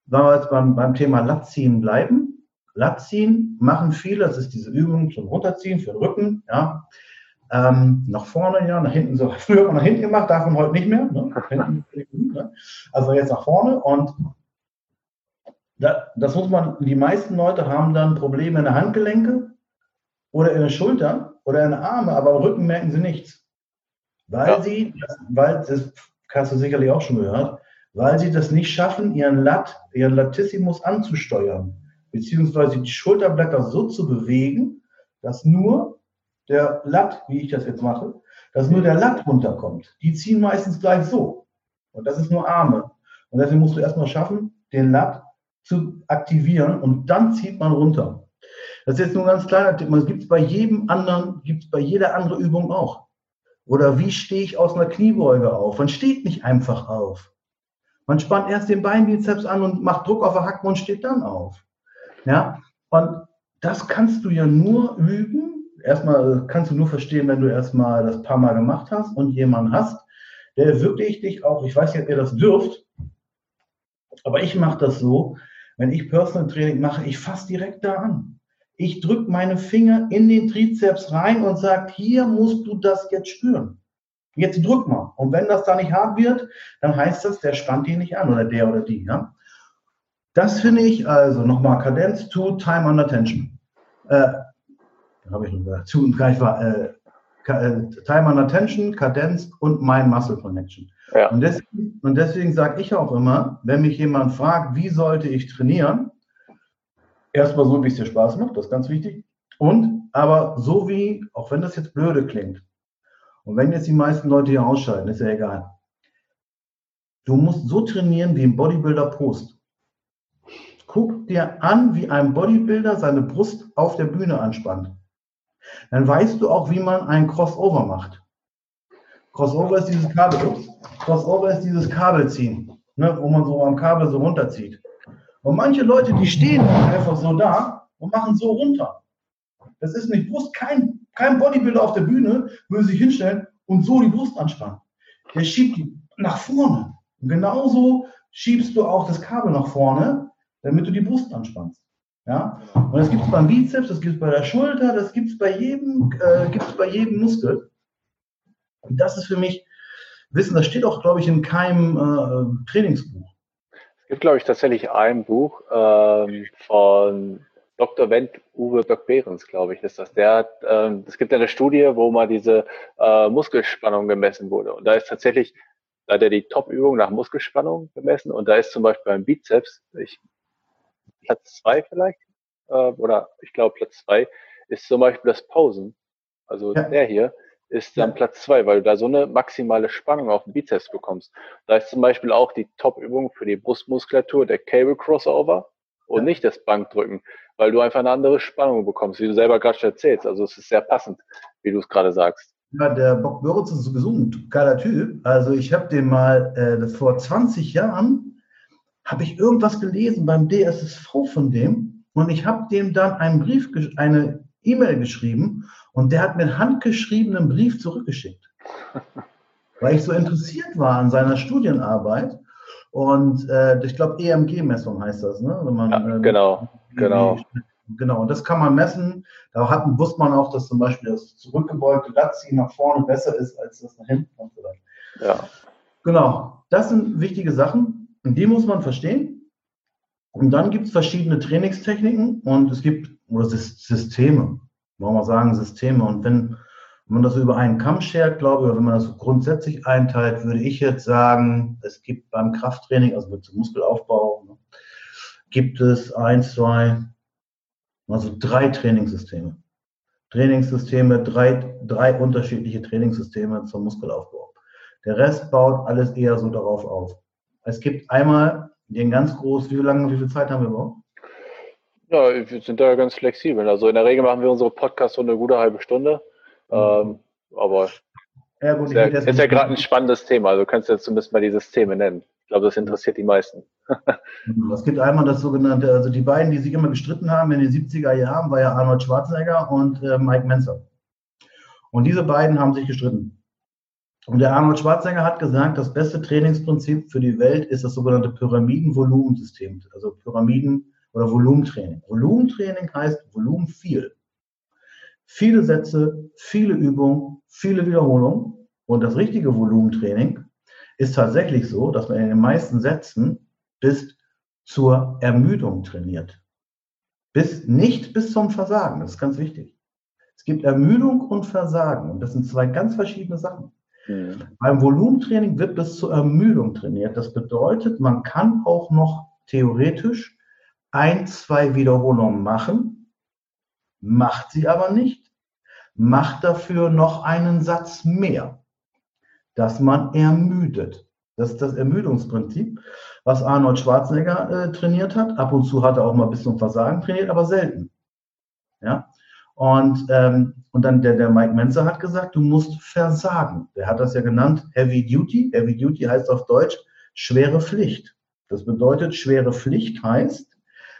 Wenn wir jetzt beim, beim Thema Latziehen bleiben. Latziehen machen viele, das ist diese Übung zum Runterziehen für den Rücken, ja. Ähm, nach vorne, ja, nach hinten so. Früher hat man nach hinten gemacht, darf man heute nicht mehr. Ne? ne? Also jetzt nach vorne und da, das muss man, die meisten Leute haben dann Probleme in der Handgelenke oder in der Schulter oder in den Arme, aber am Rücken merken sie nichts. Weil ja. sie, weil, das hast du sicherlich auch schon gehört, weil sie das nicht schaffen, ihren Lat, ihren Latissimus anzusteuern, beziehungsweise die Schulterblätter so zu bewegen, dass nur der Latt, wie ich das jetzt mache, dass nur der Latt runterkommt. Die ziehen meistens gleich so. Und das ist nur Arme. Und deswegen musst du erstmal schaffen, den Latt zu aktivieren und dann zieht man runter. Das ist jetzt nur ein ganz kleiner Tipp. Das gibt es bei jedem anderen, gibt es bei jeder anderen Übung auch. Oder wie stehe ich aus einer Kniebeuge auf? Man steht nicht einfach auf. Man spannt erst den Beinbizeps an und macht Druck auf der Hacken und steht dann auf. Ja, und das kannst du ja nur üben. Erstmal kannst du nur verstehen, wenn du erstmal das paar Mal gemacht hast und jemanden hast, der wirklich dich auch, ich weiß nicht, ob ihr das dürft, aber ich mache das so, wenn ich Personal Training mache, ich fasse direkt da an. Ich drücke meine Finger in den Trizeps rein und sage, hier musst du das jetzt spüren. Jetzt drück mal. Und wenn das da nicht hart wird, dann heißt das, der spannt ihn nicht an oder der oder die. Ja? Das finde ich also nochmal Kadenz to Time under Tension. Äh, habe ich noch gesagt. Zu und gleich war äh, äh, Time under Tension, Kadenz und Mind Muscle Connection. Ja. Und deswegen, und deswegen sage ich auch immer, wenn mich jemand fragt, wie sollte ich trainieren, erstmal so, wie es dir Spaß macht, das ist ganz wichtig. Und aber so wie, auch wenn das jetzt blöde klingt, und wenn jetzt die meisten Leute hier ausschalten, ist ja egal. Du musst so trainieren wie ein Bodybuilder Post. Guck dir an, wie ein Bodybuilder seine Brust auf der Bühne anspannt. Dann weißt du auch, wie man ein Crossover macht. Crossover ist dieses Kabel, ups, Crossover ist dieses Kabelziehen, ne, wo man so am Kabel so runterzieht. Und manche Leute, die stehen einfach so da und machen so runter. Das ist nicht Brust. Kein, kein Bodybuilder auf der Bühne würde sich hinstellen und so die Brust anspannen. Der schiebt die nach vorne. Und genauso schiebst du auch das Kabel nach vorne, damit du die Brust anspannst. Ja? Und das gibt es beim Bizeps, das gibt es bei der Schulter, das gibt es bei jedem, äh, gibt's bei jedem Muskel. Und das ist für mich Wissen, das steht auch, glaube ich, in keinem äh, Trainingsbuch. Es gibt, glaube ich, tatsächlich ein Buch ähm, von Dr. Wendt Uwe Böck-Behrens, glaube ich, ist das. Der hat, ähm, es gibt eine Studie, wo mal diese äh, Muskelspannung gemessen wurde. Und da ist tatsächlich, da hat er die Top-Übung nach Muskelspannung gemessen und da ist zum Beispiel beim Bizeps, ich, Platz zwei vielleicht, äh, oder ich glaube Platz zwei, ist zum Beispiel das Posen. Also ja. der hier ist dann ja. Platz zwei, weil du da so eine maximale Spannung auf den Bizeps bekommst. Da ist zum Beispiel auch die Top-Übung für die Brustmuskulatur der Cable Crossover und ja. nicht das Bankdrücken, weil du einfach eine andere Spannung bekommst, wie du selber gerade schon erzählst. Also es ist sehr passend, wie du es gerade sagst. Ja, der Bock Böritz ist sowieso ein geiler Typ. Also ich habe den mal äh, vor 20 Jahren, habe ich irgendwas gelesen beim DSSV von dem und ich habe dem dann einen Brief, eine E-Mail geschrieben und der hat mir einen handgeschriebenen Brief zurückgeschickt, weil ich so interessiert war an seiner Studienarbeit. Und äh, ich glaube, EMG-Messung heißt das, ne? Man, ja, äh, genau, genau. Genau, und das kann man messen. Da hat, wusste man auch, dass zum Beispiel das zurückgebeugte Latziehen nach vorne besser ist als das nach hinten. Ja. Genau, das sind wichtige Sachen und die muss man verstehen. Und dann gibt es verschiedene Trainingstechniken und es gibt oder Systeme, wollen wir sagen Systeme. Und wenn man das über einen Kamm schert, glaube ich, oder wenn man das grundsätzlich einteilt, würde ich jetzt sagen, es gibt beim Krafttraining, also zum Muskelaufbau, ne, gibt es eins, zwei, also drei Trainingssysteme. Trainingssysteme, drei, drei unterschiedliche Trainingssysteme zum Muskelaufbau. Der Rest baut alles eher so darauf auf. Es gibt einmal den ganz groß, wie lange, wie viel Zeit haben wir überhaupt? Ja, wir sind da ganz flexibel. Also in der Regel machen wir unsere Podcasts so eine gute halbe Stunde. Mhm. Ähm, aber ja, gut, ist ja, ist ja gerade ein spannendes Thema. Also kannst du jetzt zumindest mal dieses Thema nennen. Ich glaube, das interessiert die meisten. Mhm. es gibt einmal das sogenannte, also die beiden, die sich immer gestritten haben in den 70er Jahren, war ja Arnold Schwarzenegger und äh, Mike Menzer. Und diese beiden haben sich gestritten. Und der Arnold Schwarzenegger hat gesagt, das beste Trainingsprinzip für die Welt ist das sogenannte Pyramiden-Volumensystem, also Pyramiden- oder Volumentraining. Volumentraining heißt Volumen viel viele Sätze, viele Übungen, viele Wiederholungen. Und das richtige Volumentraining ist tatsächlich so, dass man in den meisten Sätzen bis zur Ermüdung trainiert. Bis, nicht bis zum Versagen, das ist ganz wichtig. Es gibt Ermüdung und Versagen und das sind zwei ganz verschiedene Sachen. Mhm. Beim Volumentraining wird bis zur Ermüdung trainiert. Das bedeutet, man kann auch noch theoretisch ein, zwei Wiederholungen machen, macht sie aber nicht, macht dafür noch einen Satz mehr, dass man ermüdet. Das ist das Ermüdungsprinzip, was Arnold Schwarzenegger äh, trainiert hat. Ab und zu hat er auch mal bis zum Versagen trainiert, aber selten. Ja? Und, ähm, und dann der, der Mike Menzer hat gesagt, du musst versagen. Der hat das ja genannt Heavy Duty. Heavy Duty heißt auf Deutsch schwere Pflicht. Das bedeutet, schwere Pflicht heißt,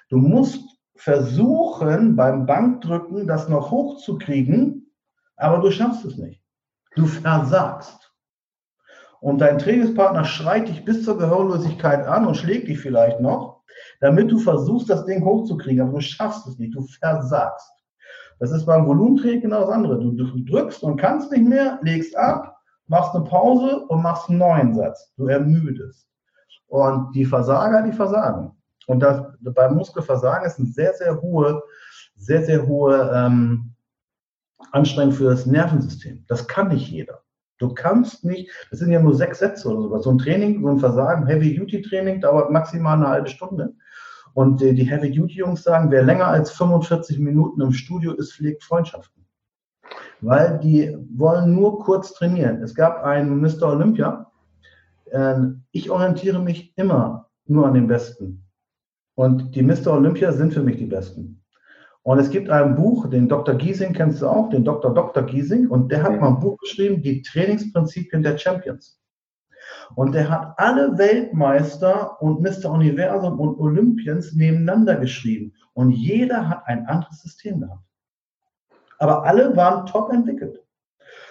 du musst versuchen, beim Bankdrücken das noch hochzukriegen, aber du schaffst es nicht. Du versagst. Und dein Trainingspartner schreit dich bis zur Gehörlosigkeit an und schlägt dich vielleicht noch, damit du versuchst, das Ding hochzukriegen, aber du schaffst es nicht, du versagst. Das ist beim Volumentraining genau das andere. Du, du drückst und kannst nicht mehr, legst ab, machst eine Pause und machst einen neuen Satz. Du ermüdest. Und die Versager, die versagen. Und das, beim Muskelversagen ist eine sehr, sehr hohe, sehr, sehr hohe ähm, Anstrengung für das Nervensystem. Das kann nicht jeder. Du kannst nicht, das sind ja nur sechs Sätze oder sowas. So ein Training, so ein Versagen, Heavy-Duty-Training dauert maximal eine halbe Stunde. Und die Heavy-Duty-Jungs sagen, wer länger als 45 Minuten im Studio ist, pflegt Freundschaften. Weil die wollen nur kurz trainieren. Es gab einen Mr. Olympia. Ähm, ich orientiere mich immer nur an den Besten. Und die Mr. Olympia sind für mich die Besten. Und es gibt ein Buch, den Dr. Giesing kennst du auch, den Dr. Dr. Giesing, und der hat mal ein Buch geschrieben, die Trainingsprinzipien der Champions. Und der hat alle Weltmeister und Mr. Universum und Olympians nebeneinander geschrieben. Und jeder hat ein anderes System gehabt. Aber alle waren top entwickelt.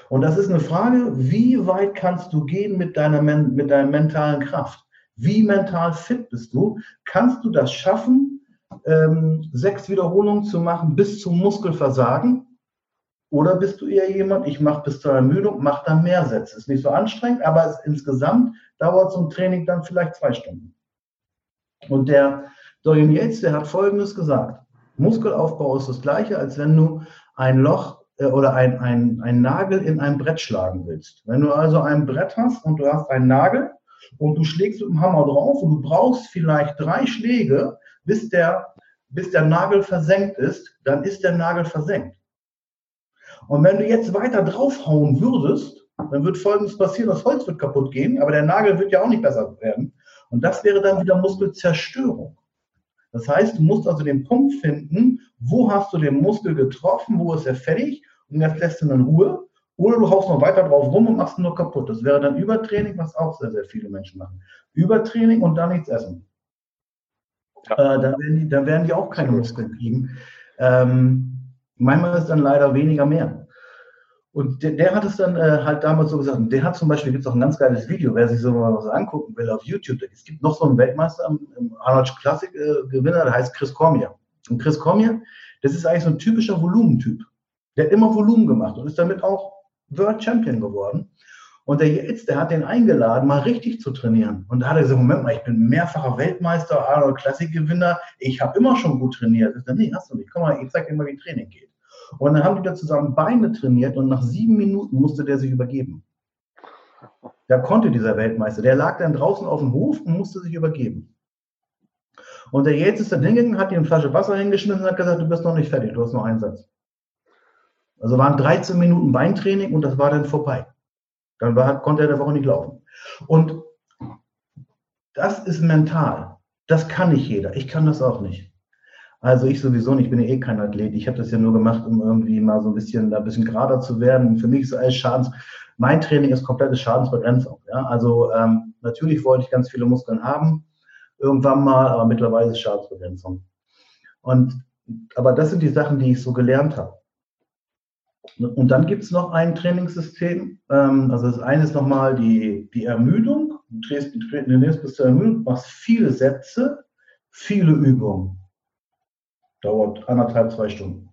Und das ist eine Frage, wie weit kannst du gehen mit deiner, mit deiner mentalen Kraft? Wie mental fit bist du? Kannst du das schaffen, ähm, sechs Wiederholungen zu machen bis zum Muskelversagen? Oder bist du eher jemand, ich mache bis zur Ermüdung, mache dann mehr Sätze. Ist nicht so anstrengend, aber es, insgesamt dauert so ein Training dann vielleicht zwei Stunden. Und der Dorian Yates, der hat Folgendes gesagt. Muskelaufbau ist das gleiche, als wenn du ein Loch äh, oder ein, ein, ein Nagel in ein Brett schlagen willst. Wenn du also ein Brett hast und du hast einen Nagel und du schlägst mit dem Hammer drauf und du brauchst vielleicht drei Schläge, bis der, bis der Nagel versenkt ist, dann ist der Nagel versenkt. Und wenn du jetzt weiter draufhauen würdest, dann wird Folgendes passieren, das Holz wird kaputt gehen, aber der Nagel wird ja auch nicht besser werden. Und das wäre dann wieder Muskelzerstörung. Das heißt, du musst also den Punkt finden, wo hast du den Muskel getroffen, wo ist er fertig und jetzt lässt du ihn in Ruhe. Oder du haust noch weiter drauf rum und machst ihn nur kaputt. Das wäre dann Übertraining, was auch sehr, sehr viele Menschen machen. Übertraining und dann nichts essen. Ja. Äh, dann, werden die, dann werden die auch keine Muskeln kriegen. Ähm, Manchmal ist dann leider weniger mehr. Und der, der hat es dann äh, halt damals so gesagt. Und der hat zum Beispiel, gibt es auch ein ganz geiles Video, wer sich so mal was angucken will auf YouTube. Es gibt noch so einen Weltmeister im Arnold Classic äh, der heißt Chris Cormier. Und Chris Cormier, das ist eigentlich so ein typischer Volumentyp. Der hat immer Volumen gemacht und ist damit auch World Champion geworden. Und der jetzt, der hat den eingeladen, mal richtig zu trainieren. Und da hat er gesagt, Moment mal, ich bin mehrfacher Weltmeister, Arnold Classic Gewinner, ich habe immer schon gut trainiert. Ich sage, nee, hast du nicht. Komm mal, ich zeig dir mal, wie Training geht. Und dann haben die da zusammen Beine trainiert und nach sieben Minuten musste der sich übergeben. Da konnte dieser Weltmeister, der lag dann draußen auf dem Hof und musste sich übergeben. Und der jetzt ist dann hingegangen, hat ihm eine Flasche Wasser hingeschmissen und hat gesagt, du bist noch nicht fertig, du hast noch einen Satz. Also waren 13 Minuten Beintraining und das war dann vorbei. Dann war, konnte er der Woche nicht laufen. Und das ist mental. Das kann nicht jeder. Ich kann das auch nicht. Also ich sowieso nicht, ich bin ja eh kein Athlet. Ich habe das ja nur gemacht, um irgendwie mal so ein bisschen, da ein bisschen gerader zu werden. Für mich ist alles Schadens. Mein Training ist komplette Schadensbegrenzung. Ja? Also ähm, natürlich wollte ich ganz viele Muskeln haben, irgendwann mal, aber mittlerweile ist Schadensbegrenzung. Und aber das sind die Sachen, die ich so gelernt habe. Und dann gibt es noch ein Trainingssystem. Ähm, also das eine ist nochmal die, die Ermüdung. Du trainierst, du trainierst bis zur Ermüdung, machst viele Sätze, viele Übungen. Dauert anderthalb, zwei Stunden.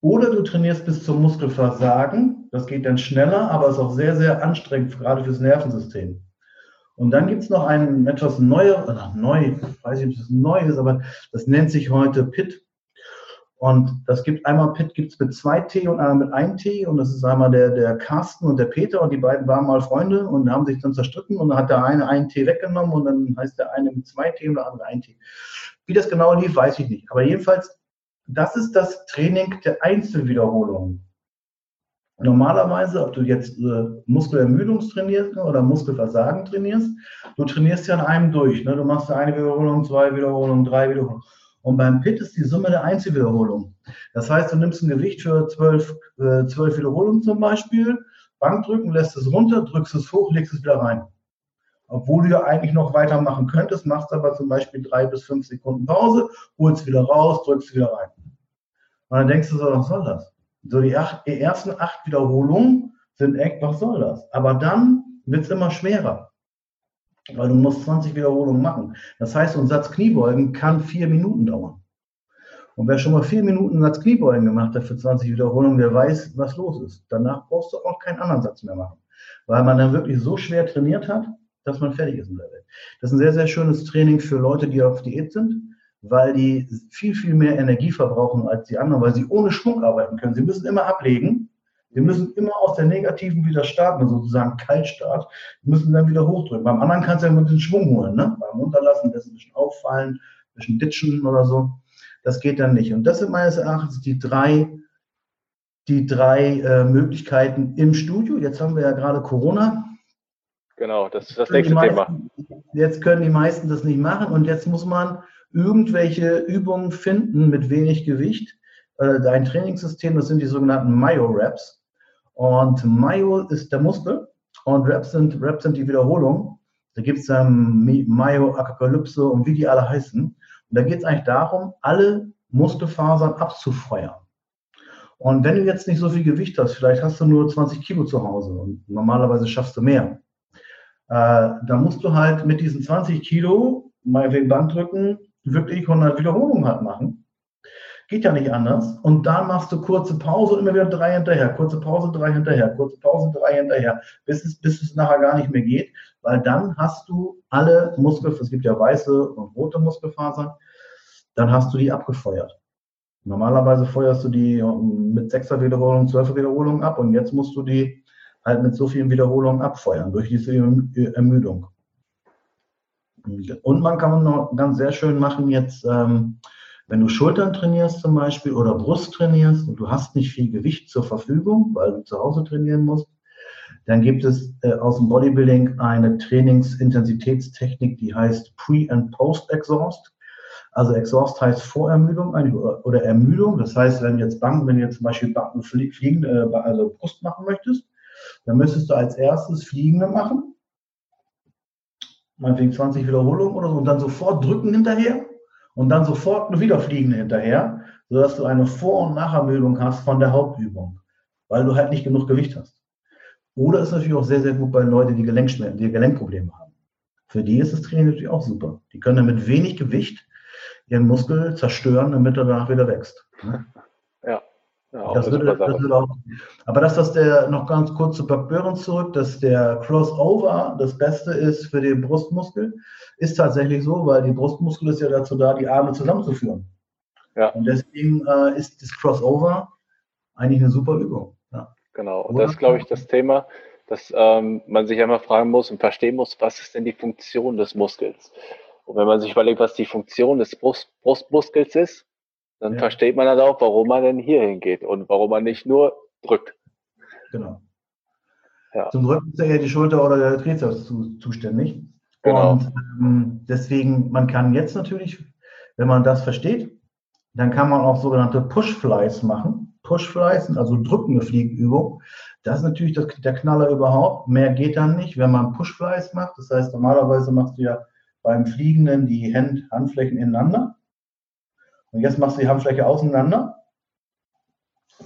Oder du trainierst bis zum Muskelversagen. Das geht dann schneller, aber ist auch sehr, sehr anstrengend, gerade fürs Nervensystem. Und dann gibt es noch ein etwas neuer, neu, weiß ich nicht, ob das neu ist, aber das nennt sich heute PIT, und das gibt einmal Pit gibt es mit zwei T und einmal mit einem T. Und das ist einmal der, der Carsten und der Peter. Und die beiden waren mal Freunde und haben sich dann zerstritten. Und dann hat der eine einen T weggenommen und dann heißt der eine mit zwei T und der andere ein T. Wie das genau lief, weiß ich nicht. Aber jedenfalls, das ist das Training der Einzelwiederholungen. Normalerweise, ob du jetzt äh, Muskelermüdungstrainierst oder Muskelversagen trainierst, du trainierst ja an einem durch. Ne? Du machst eine Wiederholung, zwei Wiederholungen, drei Wiederholungen. Und beim Pit ist die Summe der Einzelwiederholungen. Das heißt, du nimmst ein Gewicht für zwölf, äh, zwölf Wiederholungen zum Beispiel, Bankdrücken, lässt es runter, drückst es hoch, legst es wieder rein. Obwohl du ja eigentlich noch weitermachen könntest, machst aber zum Beispiel drei bis fünf Sekunden Pause, holst wieder raus, drückst wieder rein. Und dann denkst du so, was soll das? So die, acht, die ersten acht Wiederholungen sind echt, was soll das? Aber dann wird es immer schwerer. Weil du musst 20 Wiederholungen machen. Das heißt, ein Satz Kniebeugen kann vier Minuten dauern. Und wer schon mal vier Minuten Satz Kniebeugen gemacht hat für 20 Wiederholungen, der weiß, was los ist. Danach brauchst du auch keinen anderen Satz mehr machen. Weil man dann wirklich so schwer trainiert hat, dass man fertig ist in der Welt. Das ist ein sehr, sehr schönes Training für Leute, die auf Diät sind, weil die viel, viel mehr Energie verbrauchen als die anderen, weil sie ohne Schwung arbeiten können. Sie müssen immer ablegen wir müssen immer aus der Negativen wieder starten, sozusagen Kaltstart. Wir müssen dann wieder hochdrücken. Beim anderen kannst du ja ein bisschen Schwung holen, ne? Beim Runterlassen, das ein bisschen auffallen, ein bisschen ditchen oder so. Das geht dann nicht. Und das sind meines Erachtens die drei, die drei äh, Möglichkeiten im Studio. Jetzt haben wir ja gerade Corona. Genau, das ist das nächste meisten, Thema. Jetzt können die meisten das nicht machen und jetzt muss man irgendwelche Übungen finden mit wenig Gewicht. Äh, dein Trainingssystem, das sind die sogenannten Myo-Reps. Und Myo ist der Muskel und Reps sind, Reps sind die Wiederholung. Da gibt es ähm, Myo, Apokalypse und wie die alle heißen. Und da geht es eigentlich darum, alle Muskelfasern abzufeuern. Und wenn du jetzt nicht so viel Gewicht hast, vielleicht hast du nur 20 Kilo zu Hause und normalerweise schaffst du mehr, äh, dann musst du halt mit diesen 20 Kilo, meinetwegen Bankdrücken, wirklich 100 Wiederholungen halt machen. Geht ja nicht anders. Und dann machst du kurze Pause und immer wieder drei hinterher, kurze Pause, drei hinterher, kurze Pause, drei hinterher, bis es, bis es nachher gar nicht mehr geht, weil dann hast du alle Muskel, es gibt ja weiße und rote Muskelfasern, dann hast du die abgefeuert. Normalerweise feuerst du die mit sechser Wiederholung, zwölfer Wiederholung ab und jetzt musst du die halt mit so vielen Wiederholungen abfeuern durch diese Ermüdung. Und man kann noch ganz sehr schön machen jetzt, ähm, wenn du Schultern trainierst zum Beispiel oder Brust trainierst und du hast nicht viel Gewicht zur Verfügung, weil du zu Hause trainieren musst, dann gibt es äh, aus dem Bodybuilding eine Trainingsintensitätstechnik, die heißt Pre- and Post-Exhaust. Also Exhaust heißt Vorermüdung oder Ermüdung. Das heißt, wenn du jetzt Banken, wenn du jetzt zum Beispiel Banken fliegen, äh, also Brust machen möchtest, dann müsstest du als erstes Fliegende machen. Meinetwegen 20 Wiederholungen oder so und dann sofort drücken hinterher und dann sofort eine Wiederfliegende hinterher, sodass du eine Vor- und Nachermüdung hast von der Hauptübung, weil du halt nicht genug Gewicht hast. Oder ist natürlich auch sehr, sehr gut bei Leuten, die Gelenkschmerzen, die Gelenkprobleme haben. Für die ist das Training natürlich auch super. Die können dann mit wenig Gewicht ihren Muskel zerstören, damit er danach wieder wächst. Ja. Das würde, das würde auch, aber das, was der noch ganz kurz zu Buck Burns zurück, dass der Crossover das Beste ist für den Brustmuskel, ist tatsächlich so, weil die Brustmuskel ist ja dazu da, die Arme zusammenzuführen. Ja. Und deswegen äh, ist das Crossover eigentlich eine super Übung. Ja. Genau, und das ist, glaube ich, das Thema, dass ähm, man sich einmal fragen muss und verstehen muss, was ist denn die Funktion des Muskels? Und wenn man sich überlegt, was die Funktion des Brust, Brustmuskels ist, dann ja. versteht man dann auch, warum man denn hier hingeht und warum man nicht nur drückt. Genau. Ja. Zum Drücken ist ja die Schulter oder der Trizeps zu, zuständig. Genau. Und ähm, deswegen, man kann jetzt natürlich, wenn man das versteht, dann kann man auch sogenannte Push-Flies machen. Push-Flies, also drückende Fliegenübung. Das ist natürlich das, der Knaller überhaupt. Mehr geht dann nicht, wenn man Push-Flies macht. Das heißt, normalerweise machst du ja beim Fliegenden die Hand, Handflächen ineinander. Und jetzt machst du die Handfläche auseinander,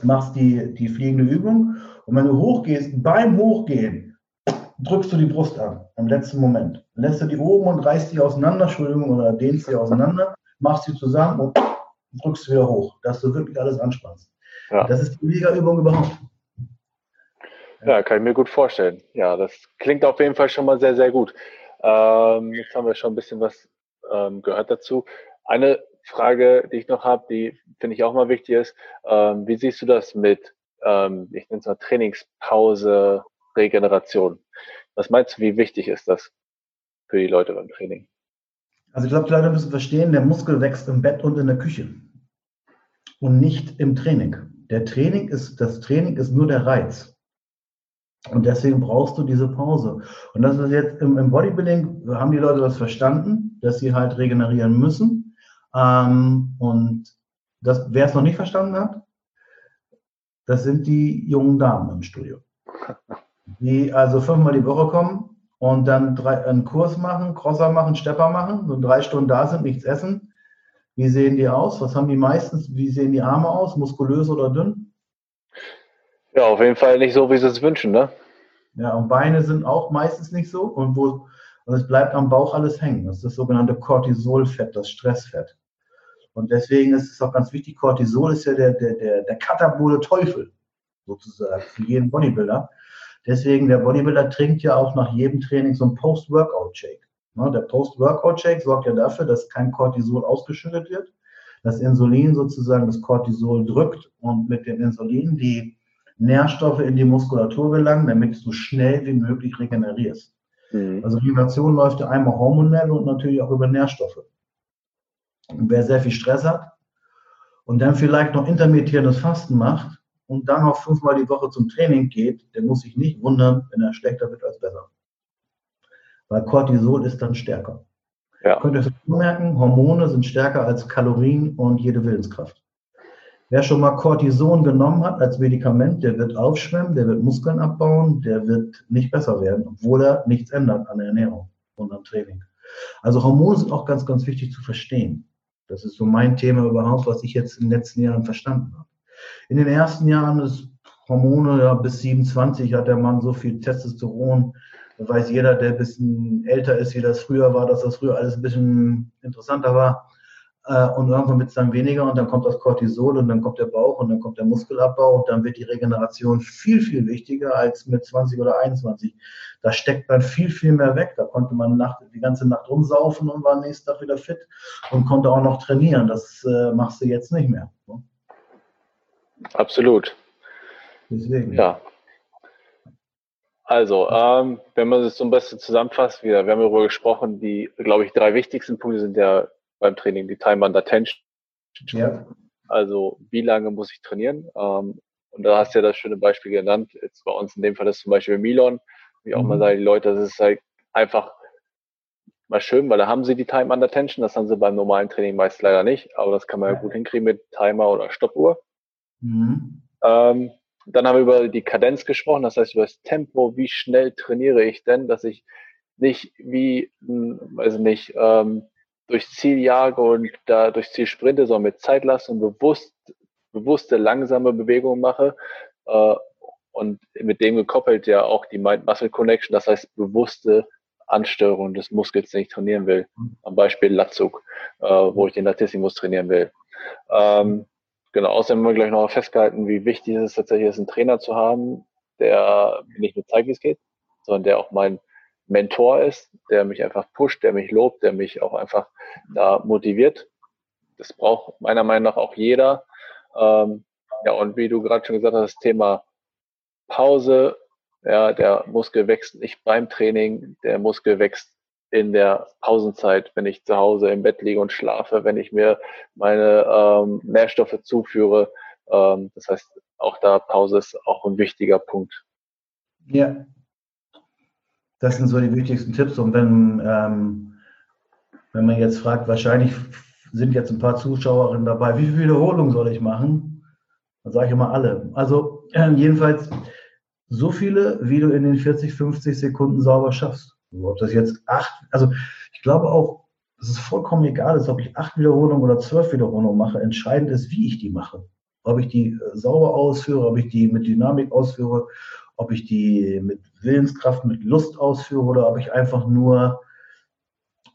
machst die, die fliegende Übung. Und wenn du hochgehst, beim Hochgehen, drückst du die Brust an, im letzten Moment. Lässt du die oben und reißt die auseinander, Entschuldigung, oder dehnst die auseinander, machst sie zusammen und drückst wieder hoch, dass du wirklich alles anspannst. Ja. Das ist die Mega-Übung überhaupt. Ja, kann ich mir gut vorstellen. Ja, das klingt auf jeden Fall schon mal sehr, sehr gut. Ähm, jetzt haben wir schon ein bisschen was ähm, gehört dazu. Eine Frage, die ich noch habe, die finde ich auch mal wichtig ist. Ähm, wie siehst du das mit, ähm, ich nenne es mal Trainingspause, Regeneration? Was meinst du, wie wichtig ist das für die Leute beim Training? Also ich glaube, die Leute müssen verstehen, der Muskel wächst im Bett und in der Küche und nicht im Training. Der Training ist, das Training ist nur der Reiz. Und deswegen brauchst du diese Pause. Und das ist jetzt im, im Bodybuilding, haben die Leute das verstanden, dass sie halt regenerieren müssen. Ähm, und das, wer es noch nicht verstanden hat, das sind die jungen Damen im Studio. Die also fünfmal die Woche kommen und dann drei, einen Kurs machen, Crosser machen, Stepper machen, so drei Stunden da sind, nichts essen. Wie sehen die aus? Was haben die meistens? Wie sehen die Arme aus? Muskulös oder dünn? Ja, auf jeden Fall nicht so, wie sie es wünschen, ne? Ja, und Beine sind auch meistens nicht so. Und, wo, und es bleibt am Bauch alles hängen. Das ist das sogenannte Cortisolfett, das Stressfett. Und deswegen ist es auch ganz wichtig, Cortisol ist ja der, der, der, der katabole Teufel, sozusagen, für jeden Bodybuilder. Deswegen, der Bodybuilder trinkt ja auch nach jedem Training so einen Post-Workout-Shake. Ne, der Post-Workout-Shake sorgt ja dafür, dass kein Cortisol ausgeschüttet wird, das Insulin sozusagen das Cortisol drückt und mit dem Insulin die Nährstoffe in die Muskulatur gelangen, damit du so schnell wie möglich regenerierst. Mhm. Also Regeneration läuft ja einmal hormonell und natürlich auch über Nährstoffe. Wer sehr viel Stress hat und dann vielleicht noch intermittierendes Fasten macht und dann noch fünfmal die Woche zum Training geht, der muss sich nicht wundern, wenn er schlechter wird als besser. Weil Cortisol ist dann stärker. Ja. Könnt ihr merken, Hormone sind stärker als Kalorien und jede Willenskraft. Wer schon mal Cortison genommen hat als Medikament, der wird aufschwemmen, der wird Muskeln abbauen, der wird nicht besser werden, obwohl er nichts ändert an der Ernährung und am Training. Also Hormone sind auch ganz, ganz wichtig zu verstehen. Das ist so mein Thema überhaupt, was ich jetzt in den letzten Jahren verstanden habe. In den ersten Jahren ist Hormone, ja, bis 27 hat der Mann so viel Testosteron. Da weiß jeder, der ein bisschen älter ist, wie das früher war, dass das früher alles ein bisschen interessanter war. Äh, und irgendwann wird es dann weniger und dann kommt das Cortisol und dann kommt der Bauch und dann kommt der Muskelabbau und dann wird die Regeneration viel, viel wichtiger als mit 20 oder 21. Da steckt man viel, viel mehr weg. Da konnte man Nacht, die ganze Nacht rumsaufen und war nächsten Tag wieder fit und konnte auch noch trainieren. Das äh, machst du jetzt nicht mehr. Ne? Absolut. Deswegen. Ja. Also, ähm, wenn man es so ein bisschen zusammenfasst, wieder, wir haben darüber gesprochen, die, glaube ich, drei wichtigsten Punkte sind ja beim Training, die Time under Tension. Ja. Also wie lange muss ich trainieren? Ähm, und da hast du ja das schöne Beispiel genannt. Jetzt bei uns in dem Fall ist zum Beispiel Milon, wie auch mhm. mal sagen, die Leute, das ist halt einfach mal schön, weil da haben sie die Time under Tension, das haben sie beim normalen Training meist leider nicht, aber das kann man ja, gut hinkriegen mit Timer oder Stoppuhr. Mhm. Ähm, dann haben wir über die Kadenz gesprochen, das heißt über das Tempo, wie schnell trainiere ich denn, dass ich nicht wie, weiß nicht, ähm, durchs Ziel jage und da durchs Ziel sprinte, sondern mit Zeit lasse und bewusst, bewusste, langsame Bewegungen mache. Äh, und mit dem gekoppelt ja auch die Mind-Muscle-Connection, das heißt bewusste Ansteuerung des Muskels, den ich trainieren will. Am Beispiel Latzug, äh, wo ich den Latissimus trainieren will. Ähm, genau, außerdem haben wir gleich noch festgehalten, wie wichtig es tatsächlich ist, einen Trainer zu haben, der nicht nur zeigt, wie es geht, sondern der auch mein Mentor ist, der mich einfach pusht, der mich lobt, der mich auch einfach da motiviert. Das braucht meiner Meinung nach auch jeder. Ähm, ja, und wie du gerade schon gesagt hast, das Thema Pause, ja, der Muskel wächst nicht beim Training, der Muskel wächst in der Pausenzeit, wenn ich zu Hause im Bett liege und schlafe, wenn ich mir meine ähm, Nährstoffe zuführe. Ähm, das heißt, auch da Pause ist auch ein wichtiger Punkt. Ja, das sind so die wichtigsten Tipps. Und wenn, ähm, wenn man jetzt fragt, wahrscheinlich sind jetzt ein paar Zuschauerinnen dabei, wie viele Wiederholungen soll ich machen? Dann sage ich immer alle. Also äh, jedenfalls so viele, wie du in den 40, 50 Sekunden sauber schaffst. Ob das jetzt acht, also ich glaube auch, es vollkommen egal ist, ob ich acht Wiederholungen oder zwölf Wiederholungen mache. Entscheidend ist, wie ich die mache. Ob ich die äh, sauber ausführe, ob ich die mit Dynamik ausführe ob ich die mit Willenskraft, mit Lust ausführe oder ob ich einfach nur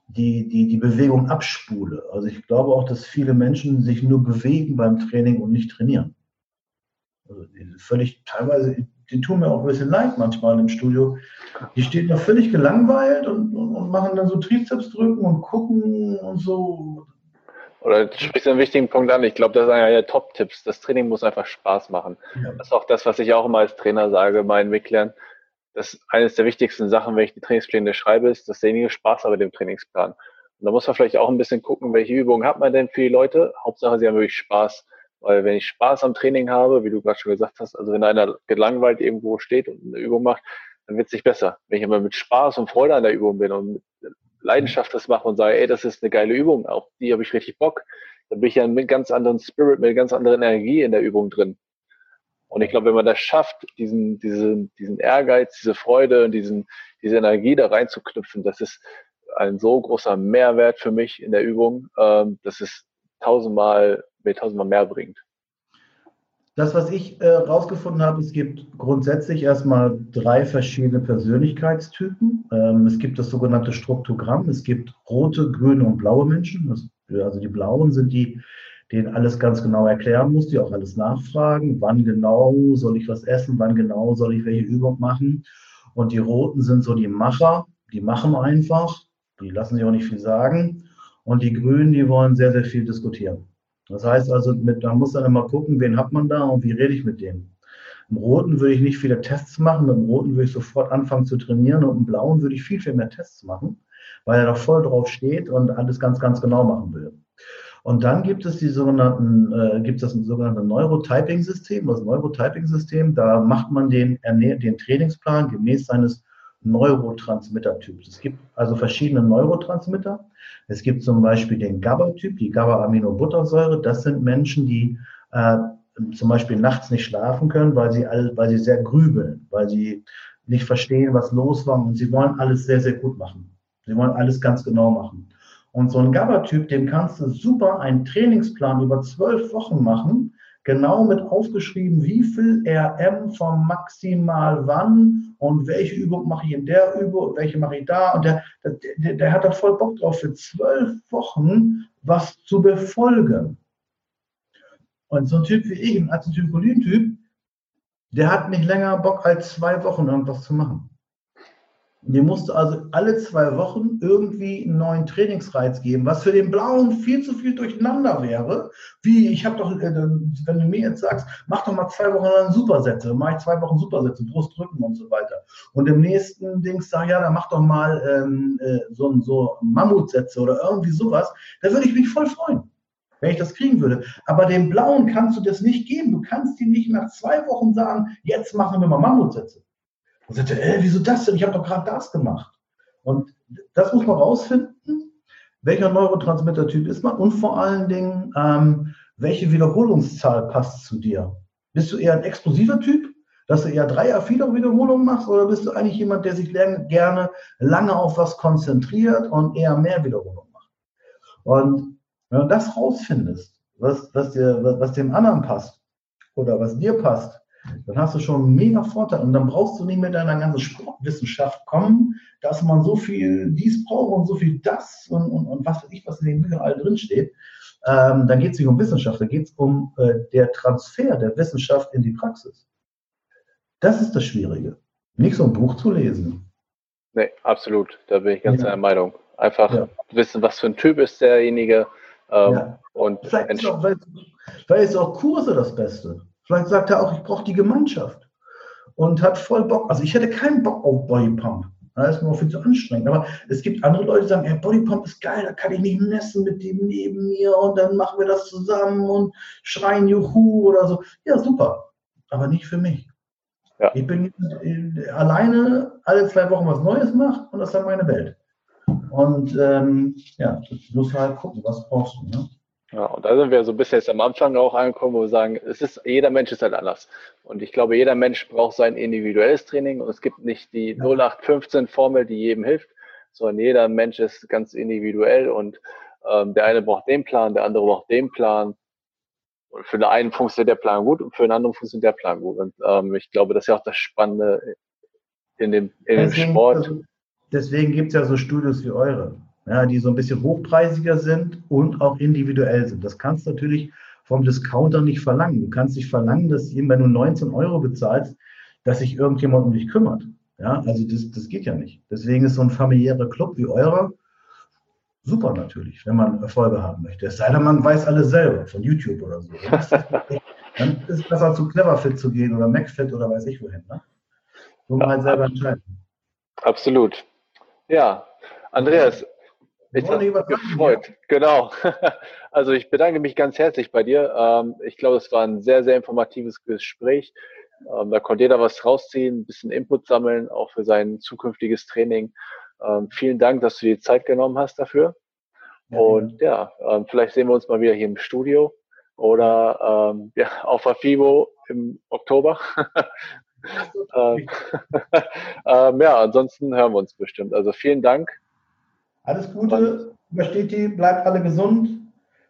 die, die, die Bewegung abspule. Also ich glaube auch, dass viele Menschen sich nur bewegen beim Training und nicht trainieren. Also völlig teilweise, die tun mir auch ein bisschen leid manchmal im Studio. Die stehen da völlig gelangweilt und, und, und machen dann so Trizeps drücken und gucken und so. Oder du sprichst einen wichtigen Punkt an. Ich glaube, das ist einer der Top-Tipps. Das Training muss einfach Spaß machen. Ja. Das ist auch das, was ich auch immer als Trainer sage, meinen Mitgliedern. Das ist eines der wichtigsten Sachen, wenn ich die Trainingspläne schreibe, ist, dass derjenige Spaß hat mit dem Trainingsplan. Und da muss man vielleicht auch ein bisschen gucken, welche Übungen hat man denn für die Leute. Hauptsache, sie haben wirklich Spaß. Weil wenn ich Spaß am Training habe, wie du gerade schon gesagt hast, also wenn einer gelangweilt irgendwo steht und eine Übung macht, dann wird es nicht besser. Wenn ich aber mit Spaß und Freude an der Übung bin und Leidenschaft das mache und sage, ey, das ist eine geile Übung, auf die habe ich richtig Bock, dann bin ich ja mit ganz anderen Spirit, mit ganz anderen Energie in der Übung drin. Und ich glaube, wenn man das schafft, diesen, diesen, diesen Ehrgeiz, diese Freude und diesen, diese Energie da reinzuknüpfen, das ist ein so großer Mehrwert für mich in der Übung, ähm, dass es tausendmal, mir tausendmal mehr bringt. Das, was ich äh, rausgefunden habe, es gibt grundsätzlich erstmal drei verschiedene Persönlichkeitstypen. Ähm, es gibt das sogenannte Struktogramm. Es gibt rote, grüne und blaue Menschen. Das, also die blauen sind die, denen alles ganz genau erklären muss, die auch alles nachfragen. Wann genau soll ich was essen? Wann genau soll ich welche Übung machen? Und die roten sind so die Macher. Die machen einfach. Die lassen sich auch nicht viel sagen. Und die grünen, die wollen sehr, sehr viel diskutieren. Das heißt also, mit, man muss dann immer gucken, wen hat man da und wie rede ich mit denen. Im Roten würde ich nicht viele Tests machen, mit dem Roten würde ich sofort anfangen zu trainieren und im Blauen würde ich viel, viel mehr Tests machen, weil er da voll drauf steht und alles ganz, ganz genau machen will. Und dann gibt es die sogenannten, äh, gibt es das sogenannte Neurotyping-System. Das Neurotyping-System, da macht man den, den Trainingsplan gemäß seines Neurotransmitter-Typs. Es gibt also verschiedene Neurotransmitter. Es gibt zum Beispiel den GABA-Typ, die GABA-Aminobuttersäure. Das sind Menschen, die äh, zum Beispiel nachts nicht schlafen können, weil sie, all, weil sie sehr grübeln, weil sie nicht verstehen, was los war und sie wollen alles sehr, sehr gut machen. Sie wollen alles ganz genau machen. Und so ein GABA-Typ, dem kannst du super einen Trainingsplan über zwölf Wochen machen, genau mit aufgeschrieben, wie viel RM vom maximal wann und welche Übung mache ich in der Übung welche mache ich da. Und der, der, der hat da voll Bock drauf, für zwölf Wochen was zu befolgen. Und so ein Typ wie ich, ein Acetylcholin-Typ, der hat nicht länger Bock als zwei Wochen irgendwas zu machen. Mir musste also alle zwei Wochen irgendwie einen neuen Trainingsreiz geben, was für den Blauen viel zu viel durcheinander wäre. Wie, ich habe doch, äh, wenn du mir jetzt sagst, mach doch mal zwei Wochen lang Supersätze, mache ich zwei Wochen Supersätze, Brust, Rücken und so weiter. Und im nächsten Dings sag ja, dann mach doch mal ähm, äh, so, so Mammutsätze oder irgendwie sowas. Da würde ich mich voll freuen wenn ich das kriegen würde. Aber dem Blauen kannst du das nicht geben. Du kannst ihm nicht nach zwei Wochen sagen, jetzt machen wir mal Mammutsätze. Und sagte, äh, wieso das denn? Ich habe doch gerade das gemacht. Und das muss man rausfinden, welcher Neurotransmitter-Typ ist man und vor allen Dingen, ähm, welche Wiederholungszahl passt zu dir. Bist du eher ein explosiver Typ, dass du eher drei, vier Wiederholungen machst oder bist du eigentlich jemand, der sich gerne lange auf was konzentriert und eher mehr Wiederholungen macht? Und wenn du das rausfindest, was, was, dir, was dem anderen passt oder was dir passt, dann hast du schon einen mega Vorteil und dann brauchst du nicht mit deiner ganzen Sportwissenschaft kommen, dass man so viel dies braucht und so viel das und, und, und was weiß ich, was in den Büchern all drin steht. Ähm, dann geht es nicht um Wissenschaft, da geht es um äh, der Transfer der Wissenschaft in die Praxis. Das ist das Schwierige. Nicht so ein Buch zu lesen. Nee, absolut. Da bin ich ganz ja. der Meinung. Einfach ja. wissen, was für ein Typ ist derjenige. Ähm, ja. und vielleicht ist, auch, vielleicht ist auch Kurse das Beste. Vielleicht sagt er auch, ich brauche die Gemeinschaft und hat voll Bock. Also ich hätte keinen Bock auf Bodypump. Das ist mir auch viel zu anstrengend. Aber es gibt andere Leute, die sagen, hey, Bodypump ist geil, da kann ich mich messen mit dem neben mir und dann machen wir das zusammen und schreien Juhu oder so. Ja, super. Aber nicht für mich. Ja. Ich bin alleine alle zwei Wochen was Neues macht und das ist dann meine Welt. Und ähm, ja, du musst halt gucken, was brauchst du. Ne? Ja, und da sind wir so ein bisschen jetzt am Anfang auch angekommen, wo wir sagen, es ist, jeder Mensch ist halt anders. Und ich glaube, jeder Mensch braucht sein individuelles Training und es gibt nicht die 0815-Formel, die jedem hilft, sondern jeder Mensch ist ganz individuell und ähm, der eine braucht den Plan, der andere braucht den Plan. Und für den einen funktioniert der Plan gut und für den anderen funktioniert der Plan gut. Und ähm, ich glaube, das ist ja auch das Spannende in dem, in dem Sport. Deswegen gibt es ja so Studios wie eure ja, die so ein bisschen hochpreisiger sind und auch individuell sind. Das kannst du natürlich vom Discounter nicht verlangen. Du kannst nicht verlangen, dass wenn du 19 Euro bezahlst, dass sich irgendjemand um dich kümmert. Ja, also das, das geht ja nicht. Deswegen ist so ein familiärer Club wie eurer super natürlich, wenn man Erfolge haben möchte. Es sei denn, man weiß alles selber von YouTube oder so. Dann ist es besser zu Cleverfit zu gehen oder MacFit oder weiß ich wohin. Ne? So ja, halt selber entscheiden. Absolut. Ja, Andreas, ich habe mich gefreut. Genau. Also ich bedanke mich ganz herzlich bei dir. Ähm, ich glaube, es war ein sehr, sehr informatives Gespräch. Ähm, da konnte jeder was rausziehen, ein bisschen Input sammeln, auch für sein zukünftiges Training. Ähm, vielen Dank, dass du die Zeit genommen hast dafür. Und ja, vielleicht sehen wir uns mal wieder hier im Studio oder ja, auf Afibo im Oktober. ähm, ja, ansonsten hören wir uns bestimmt. Also vielen Dank. Alles Gute, übersteht die, bleibt alle gesund,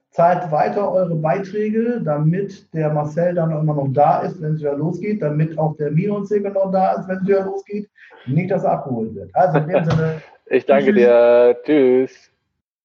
zahlt weiter eure Beiträge, damit der Marcel dann immer noch da ist, wenn es wieder losgeht, damit auch der Minus-Segel noch da ist, wenn es wieder losgeht, nicht, dass er abgeholt wird. Also in dem Sinne. ich danke tschüss. dir. Tschüss.